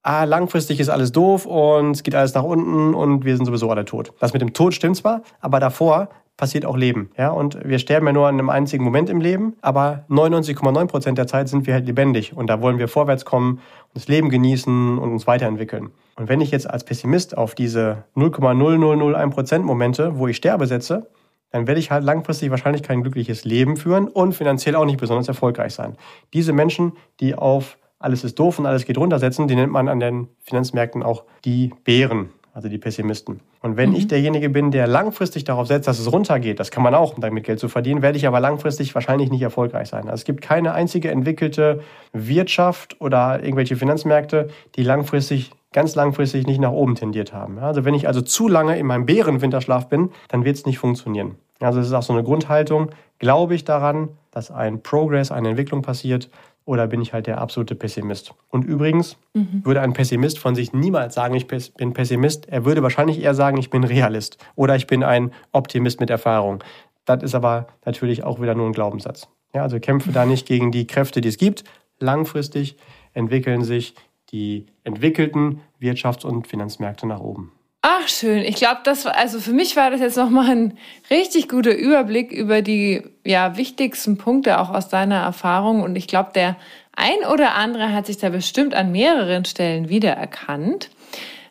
ah, langfristig ist alles doof und es geht alles nach unten und wir sind sowieso alle tot. Das mit dem Tod stimmt zwar, aber davor passiert auch Leben. Ja? Und wir sterben ja nur an einem einzigen Moment im Leben, aber 99,9 Prozent der Zeit sind wir halt lebendig und da wollen wir vorwärts kommen, das Leben genießen und uns weiterentwickeln. Und wenn ich jetzt als Pessimist auf diese 0,0001 Prozent Momente, wo ich sterbe, setze, dann werde ich halt langfristig wahrscheinlich kein glückliches Leben führen und finanziell auch nicht besonders erfolgreich sein. Diese Menschen, die auf alles ist doof und alles geht runter setzen, die nennt man an den Finanzmärkten auch die Bären also die Pessimisten. Und wenn mhm. ich derjenige bin, der langfristig darauf setzt, dass es runtergeht, das kann man auch, um damit Geld zu verdienen, werde ich aber langfristig wahrscheinlich nicht erfolgreich sein. Also es gibt keine einzige entwickelte Wirtschaft oder irgendwelche Finanzmärkte, die langfristig, ganz langfristig nicht nach oben tendiert haben. Also wenn ich also zu lange in meinem Bärenwinterschlaf bin, dann wird es nicht funktionieren. Also es ist auch so eine Grundhaltung. Glaube ich daran, dass ein Progress, eine Entwicklung passiert, oder bin ich halt der absolute Pessimist? Und übrigens mhm. würde ein Pessimist von sich niemals sagen, ich bin Pessimist. Er würde wahrscheinlich eher sagen, ich bin Realist oder ich bin ein Optimist mit Erfahrung. Das ist aber natürlich auch wieder nur ein Glaubenssatz. Ja, also kämpfe da nicht gegen die Kräfte, die es gibt. Langfristig entwickeln sich die entwickelten Wirtschafts- und Finanzmärkte nach oben. Ach, schön. Ich glaube, das war, also für mich war das jetzt nochmal ein richtig guter Überblick über die ja, wichtigsten Punkte auch aus deiner Erfahrung. Und ich glaube, der ein oder andere hat sich da bestimmt an mehreren Stellen wiedererkannt.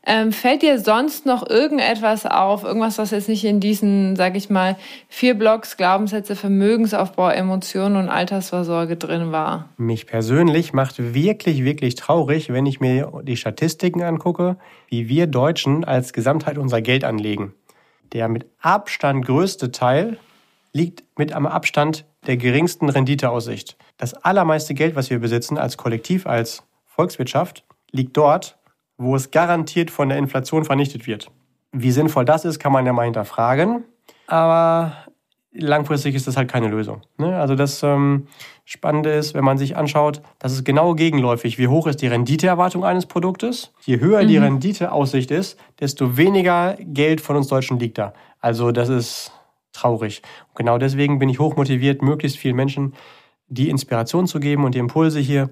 Ähm, fällt dir sonst noch irgendetwas auf, irgendwas, was jetzt nicht in diesen, sag ich mal, vier Blocks Glaubenssätze, Vermögensaufbau, Emotionen und Altersvorsorge drin war? Mich persönlich macht wirklich, wirklich traurig, wenn ich mir die Statistiken angucke, wie wir Deutschen als Gesamtheit unser Geld anlegen. Der mit Abstand größte Teil liegt mit am Abstand der geringsten Renditeaussicht. Das allermeiste Geld, was wir besitzen als Kollektiv, als Volkswirtschaft, liegt dort, wo es garantiert von der Inflation vernichtet wird. Wie sinnvoll das ist, kann man ja mal hinterfragen. Aber langfristig ist das halt keine Lösung. Ne? Also das ähm, Spannende ist, wenn man sich anschaut, das ist genau gegenläufig. Wie hoch ist die Renditeerwartung eines Produktes? Je höher mhm. die Renditeaussicht ist, desto weniger Geld von uns Deutschen liegt da. Also das ist traurig. Und genau deswegen bin ich hochmotiviert, möglichst vielen Menschen die Inspiration zu geben und die Impulse hier,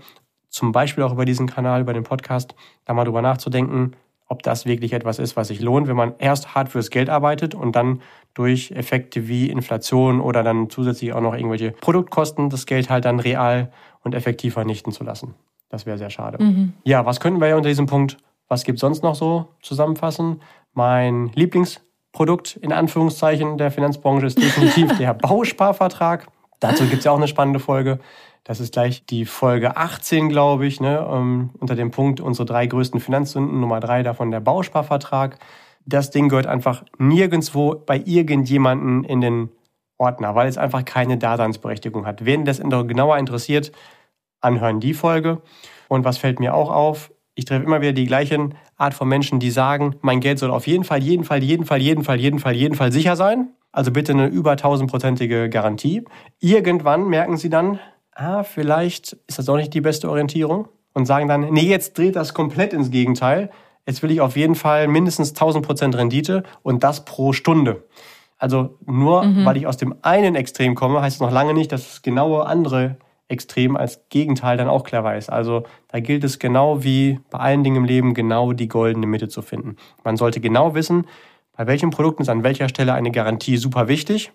zum Beispiel auch über diesen Kanal, über den Podcast, da mal drüber nachzudenken, ob das wirklich etwas ist, was sich lohnt, wenn man erst hart fürs Geld arbeitet und dann durch Effekte wie Inflation oder dann zusätzlich auch noch irgendwelche Produktkosten das Geld halt dann real und effektiv vernichten zu lassen. Das wäre sehr schade. Mhm. Ja, was könnten wir ja unter diesem Punkt, was gibt es sonst noch so zusammenfassen? Mein Lieblingsprodukt in Anführungszeichen der Finanzbranche ist definitiv der Bausparvertrag. Dazu gibt es ja auch eine spannende Folge. Das ist gleich die Folge 18, glaube ich, ne, ähm, unter dem Punkt unsere drei größten Finanzsünden. Nummer drei davon der Bausparvertrag. Das Ding gehört einfach nirgendwo bei irgendjemanden in den Ordner, weil es einfach keine Daseinsberechtigung hat. Wen das genauer interessiert, anhören die Folge. Und was fällt mir auch auf? Ich treffe immer wieder die gleichen Art von Menschen, die sagen, mein Geld soll auf jeden Fall, jeden Fall, jeden Fall, jeden Fall, jeden Fall, jeden Fall sicher sein. Also bitte eine über tausendprozentige Garantie. Irgendwann merken sie dann, ah, vielleicht ist das auch nicht die beste Orientierung und sagen dann, nee, jetzt dreht das komplett ins Gegenteil. Jetzt will ich auf jeden Fall mindestens 1000 Prozent Rendite und das pro Stunde. Also nur mhm. weil ich aus dem einen Extrem komme, heißt es noch lange nicht, dass das genaue andere Extrem als Gegenteil dann auch clever ist. Also da gilt es genau wie bei allen Dingen im Leben genau die goldene Mitte zu finden. Man sollte genau wissen, bei welchen Produkten ist an welcher Stelle eine Garantie super wichtig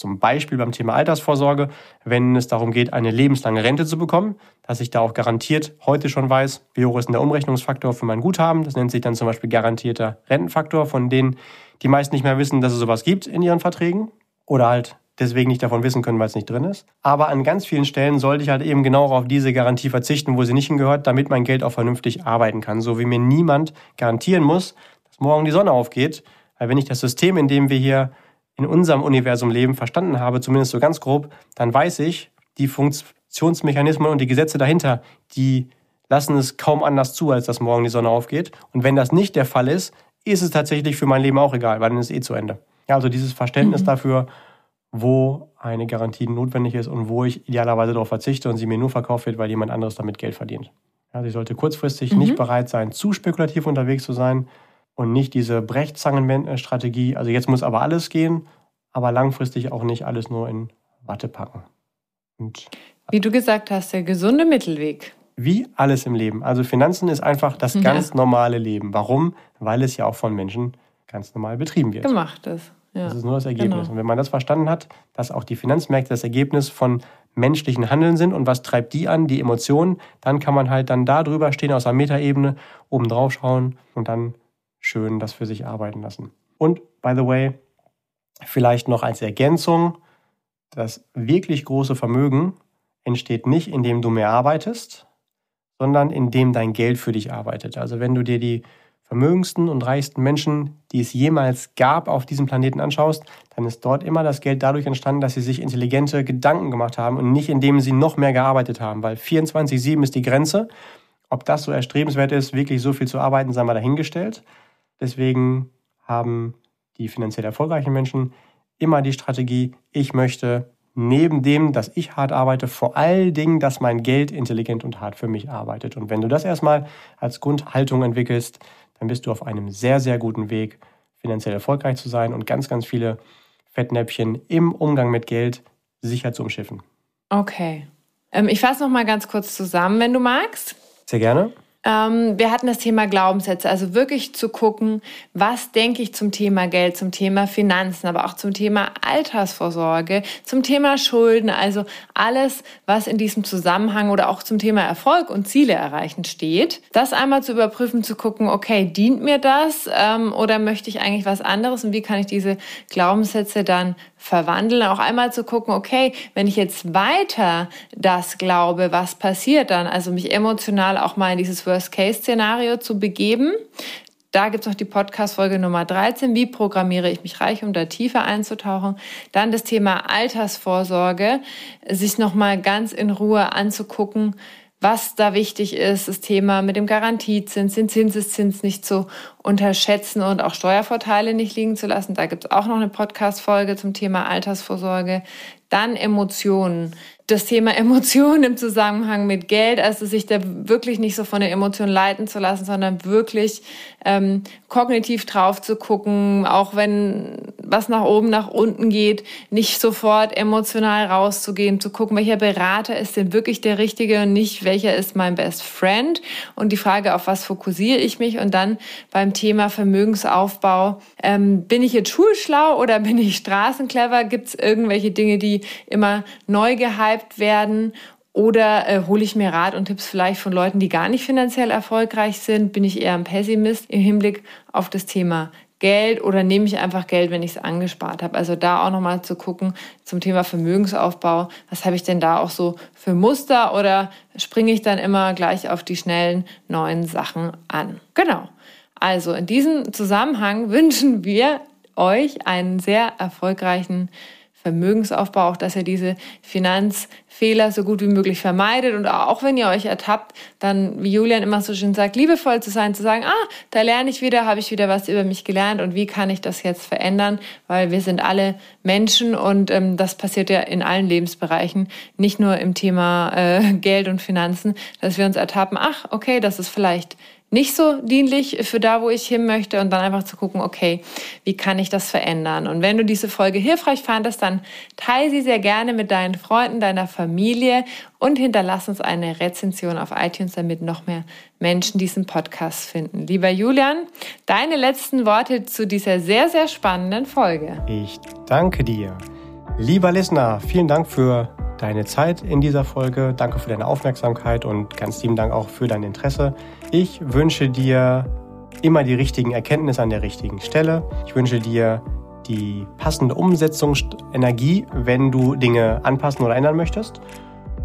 zum Beispiel beim Thema Altersvorsorge, wenn es darum geht, eine lebenslange Rente zu bekommen, dass ich da auch garantiert heute schon weiß, wie hoch ist denn der Umrechnungsfaktor für mein Guthaben. Das nennt sich dann zum Beispiel garantierter Rentenfaktor, von denen die meisten nicht mehr wissen, dass es sowas gibt in ihren Verträgen oder halt deswegen nicht davon wissen können, weil es nicht drin ist. Aber an ganz vielen Stellen sollte ich halt eben genau auf diese Garantie verzichten, wo sie nicht hingehört, damit mein Geld auch vernünftig arbeiten kann. So wie mir niemand garantieren muss, dass morgen die Sonne aufgeht. Weil wenn ich das System, in dem wir hier in unserem Universum leben, verstanden habe, zumindest so ganz grob, dann weiß ich, die Funktionsmechanismen und die Gesetze dahinter, die lassen es kaum anders zu, als dass morgen die Sonne aufgeht. Und wenn das nicht der Fall ist, ist es tatsächlich für mein Leben auch egal, weil dann ist es eh zu Ende. Ja, also dieses Verständnis mhm. dafür, wo eine Garantie notwendig ist und wo ich idealerweise darauf verzichte und sie mir nur verkauft wird, weil jemand anderes damit Geld verdient. Also ich sollte kurzfristig mhm. nicht bereit sein, zu spekulativ unterwegs zu sein, und nicht diese Brechzangenstrategie, also jetzt muss aber alles gehen, aber langfristig auch nicht alles nur in Watte packen. Und Wie du gesagt hast, der gesunde Mittelweg. Wie alles im Leben. Also Finanzen ist einfach das ja. ganz normale Leben. Warum? Weil es ja auch von Menschen ganz normal betrieben wird. Gemacht ist. Ja. Das ist nur das Ergebnis. Genau. Und wenn man das verstanden hat, dass auch die Finanzmärkte das Ergebnis von menschlichen Handeln sind und was treibt die an, die Emotionen, dann kann man halt dann da drüber stehen aus der Metaebene, oben drauf schauen und dann schön das für sich arbeiten lassen. Und, by the way, vielleicht noch als Ergänzung, das wirklich große Vermögen entsteht nicht, indem du mehr arbeitest, sondern indem dein Geld für dich arbeitet. Also wenn du dir die vermögendsten und reichsten Menschen, die es jemals gab auf diesem Planeten anschaust, dann ist dort immer das Geld dadurch entstanden, dass sie sich intelligente Gedanken gemacht haben und nicht indem sie noch mehr gearbeitet haben, weil 24-7 ist die Grenze. Ob das so erstrebenswert ist, wirklich so viel zu arbeiten, sei mal dahingestellt. Deswegen haben die finanziell erfolgreichen Menschen immer die Strategie, ich möchte neben dem, dass ich hart arbeite, vor allen Dingen, dass mein Geld intelligent und hart für mich arbeitet. Und wenn du das erstmal als Grundhaltung entwickelst, dann bist du auf einem sehr, sehr guten Weg, finanziell erfolgreich zu sein und ganz, ganz viele Fettnäpfchen im Umgang mit Geld sicher zu umschiffen. Okay. Ähm, ich fasse noch mal ganz kurz zusammen, wenn du magst. Sehr gerne. Ähm, wir hatten das Thema Glaubenssätze, also wirklich zu gucken, was denke ich zum Thema Geld, zum Thema Finanzen, aber auch zum Thema Altersvorsorge, zum Thema Schulden, also alles, was in diesem Zusammenhang oder auch zum Thema Erfolg und Ziele erreichen steht. Das einmal zu überprüfen, zu gucken, okay, dient mir das ähm, oder möchte ich eigentlich was anderes und wie kann ich diese Glaubenssätze dann verwandeln, auch einmal zu gucken, okay, wenn ich jetzt weiter das glaube, was passiert dann, also mich emotional auch mal in dieses Worst-Case-Szenario zu begeben. Da gibt's noch die Podcast-Folge Nummer 13, wie programmiere ich mich reich, um da tiefer einzutauchen. Dann das Thema Altersvorsorge, sich nochmal ganz in Ruhe anzugucken, was da wichtig ist, das Thema mit dem Garantiezins, den Zinseszins nicht zu unterschätzen und auch Steuervorteile nicht liegen zu lassen. Da gibt es auch noch eine Podcast-Folge zum Thema Altersvorsorge. Dann Emotionen das Thema Emotionen im Zusammenhang mit Geld, also sich da wirklich nicht so von der Emotion leiten zu lassen, sondern wirklich ähm, kognitiv drauf zu gucken, auch wenn was nach oben, nach unten geht, nicht sofort emotional rauszugehen, zu gucken, welcher Berater ist denn wirklich der richtige und nicht welcher ist mein Best Friend. Und die Frage, auf was fokussiere ich mich? Und dann beim Thema Vermögensaufbau, ähm, bin ich jetzt schulschlau oder bin ich straßenclever? Gibt es irgendwelche Dinge, die immer neu gehypt werden oder äh, hole ich mir Rat und Tipps vielleicht von Leuten, die gar nicht finanziell erfolgreich sind? Bin ich eher ein Pessimist im Hinblick auf das Thema Geld oder nehme ich einfach Geld, wenn ich es angespart habe? Also da auch nochmal zu gucken zum Thema Vermögensaufbau. Was habe ich denn da auch so für Muster oder springe ich dann immer gleich auf die schnellen neuen Sachen an? Genau. Also in diesem Zusammenhang wünschen wir euch einen sehr erfolgreichen Vermögensaufbau, auch dass ihr diese Finanzfehler so gut wie möglich vermeidet. Und auch wenn ihr euch ertappt, dann, wie Julian immer so schön sagt, liebevoll zu sein, zu sagen, ah, da lerne ich wieder, habe ich wieder was über mich gelernt und wie kann ich das jetzt verändern, weil wir sind alle Menschen und ähm, das passiert ja in allen Lebensbereichen, nicht nur im Thema äh, Geld und Finanzen, dass wir uns ertappen, ach, okay, das ist vielleicht nicht so dienlich für da, wo ich hin möchte und dann einfach zu gucken, okay, wie kann ich das verändern? Und wenn du diese Folge hilfreich fandest, dann teile sie sehr gerne mit deinen Freunden, deiner Familie und hinterlass uns eine Rezension auf iTunes, damit noch mehr Menschen diesen Podcast finden. Lieber Julian, deine letzten Worte zu dieser sehr, sehr spannenden Folge. Ich danke dir. Lieber Listener, vielen Dank für deine Zeit in dieser Folge. Danke für deine Aufmerksamkeit und ganz lieben Dank auch für dein Interesse. Ich wünsche dir immer die richtigen Erkenntnisse an der richtigen Stelle. Ich wünsche dir die passende Umsetzungsenergie, wenn du Dinge anpassen oder ändern möchtest.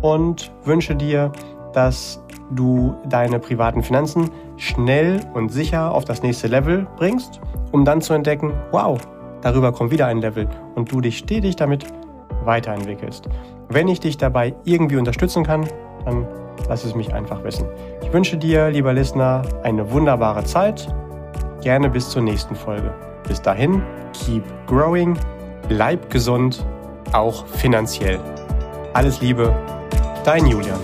Und wünsche dir, dass du deine privaten Finanzen schnell und sicher auf das nächste Level bringst, um dann zu entdecken, wow, darüber kommt wieder ein Level und du dich stetig damit weiterentwickelst. Wenn ich dich dabei irgendwie unterstützen kann, dann lass es mich einfach wissen. Ich wünsche dir, lieber Listener, eine wunderbare Zeit. Gerne bis zur nächsten Folge. Bis dahin, keep growing, bleib gesund, auch finanziell. Alles Liebe, dein Julian.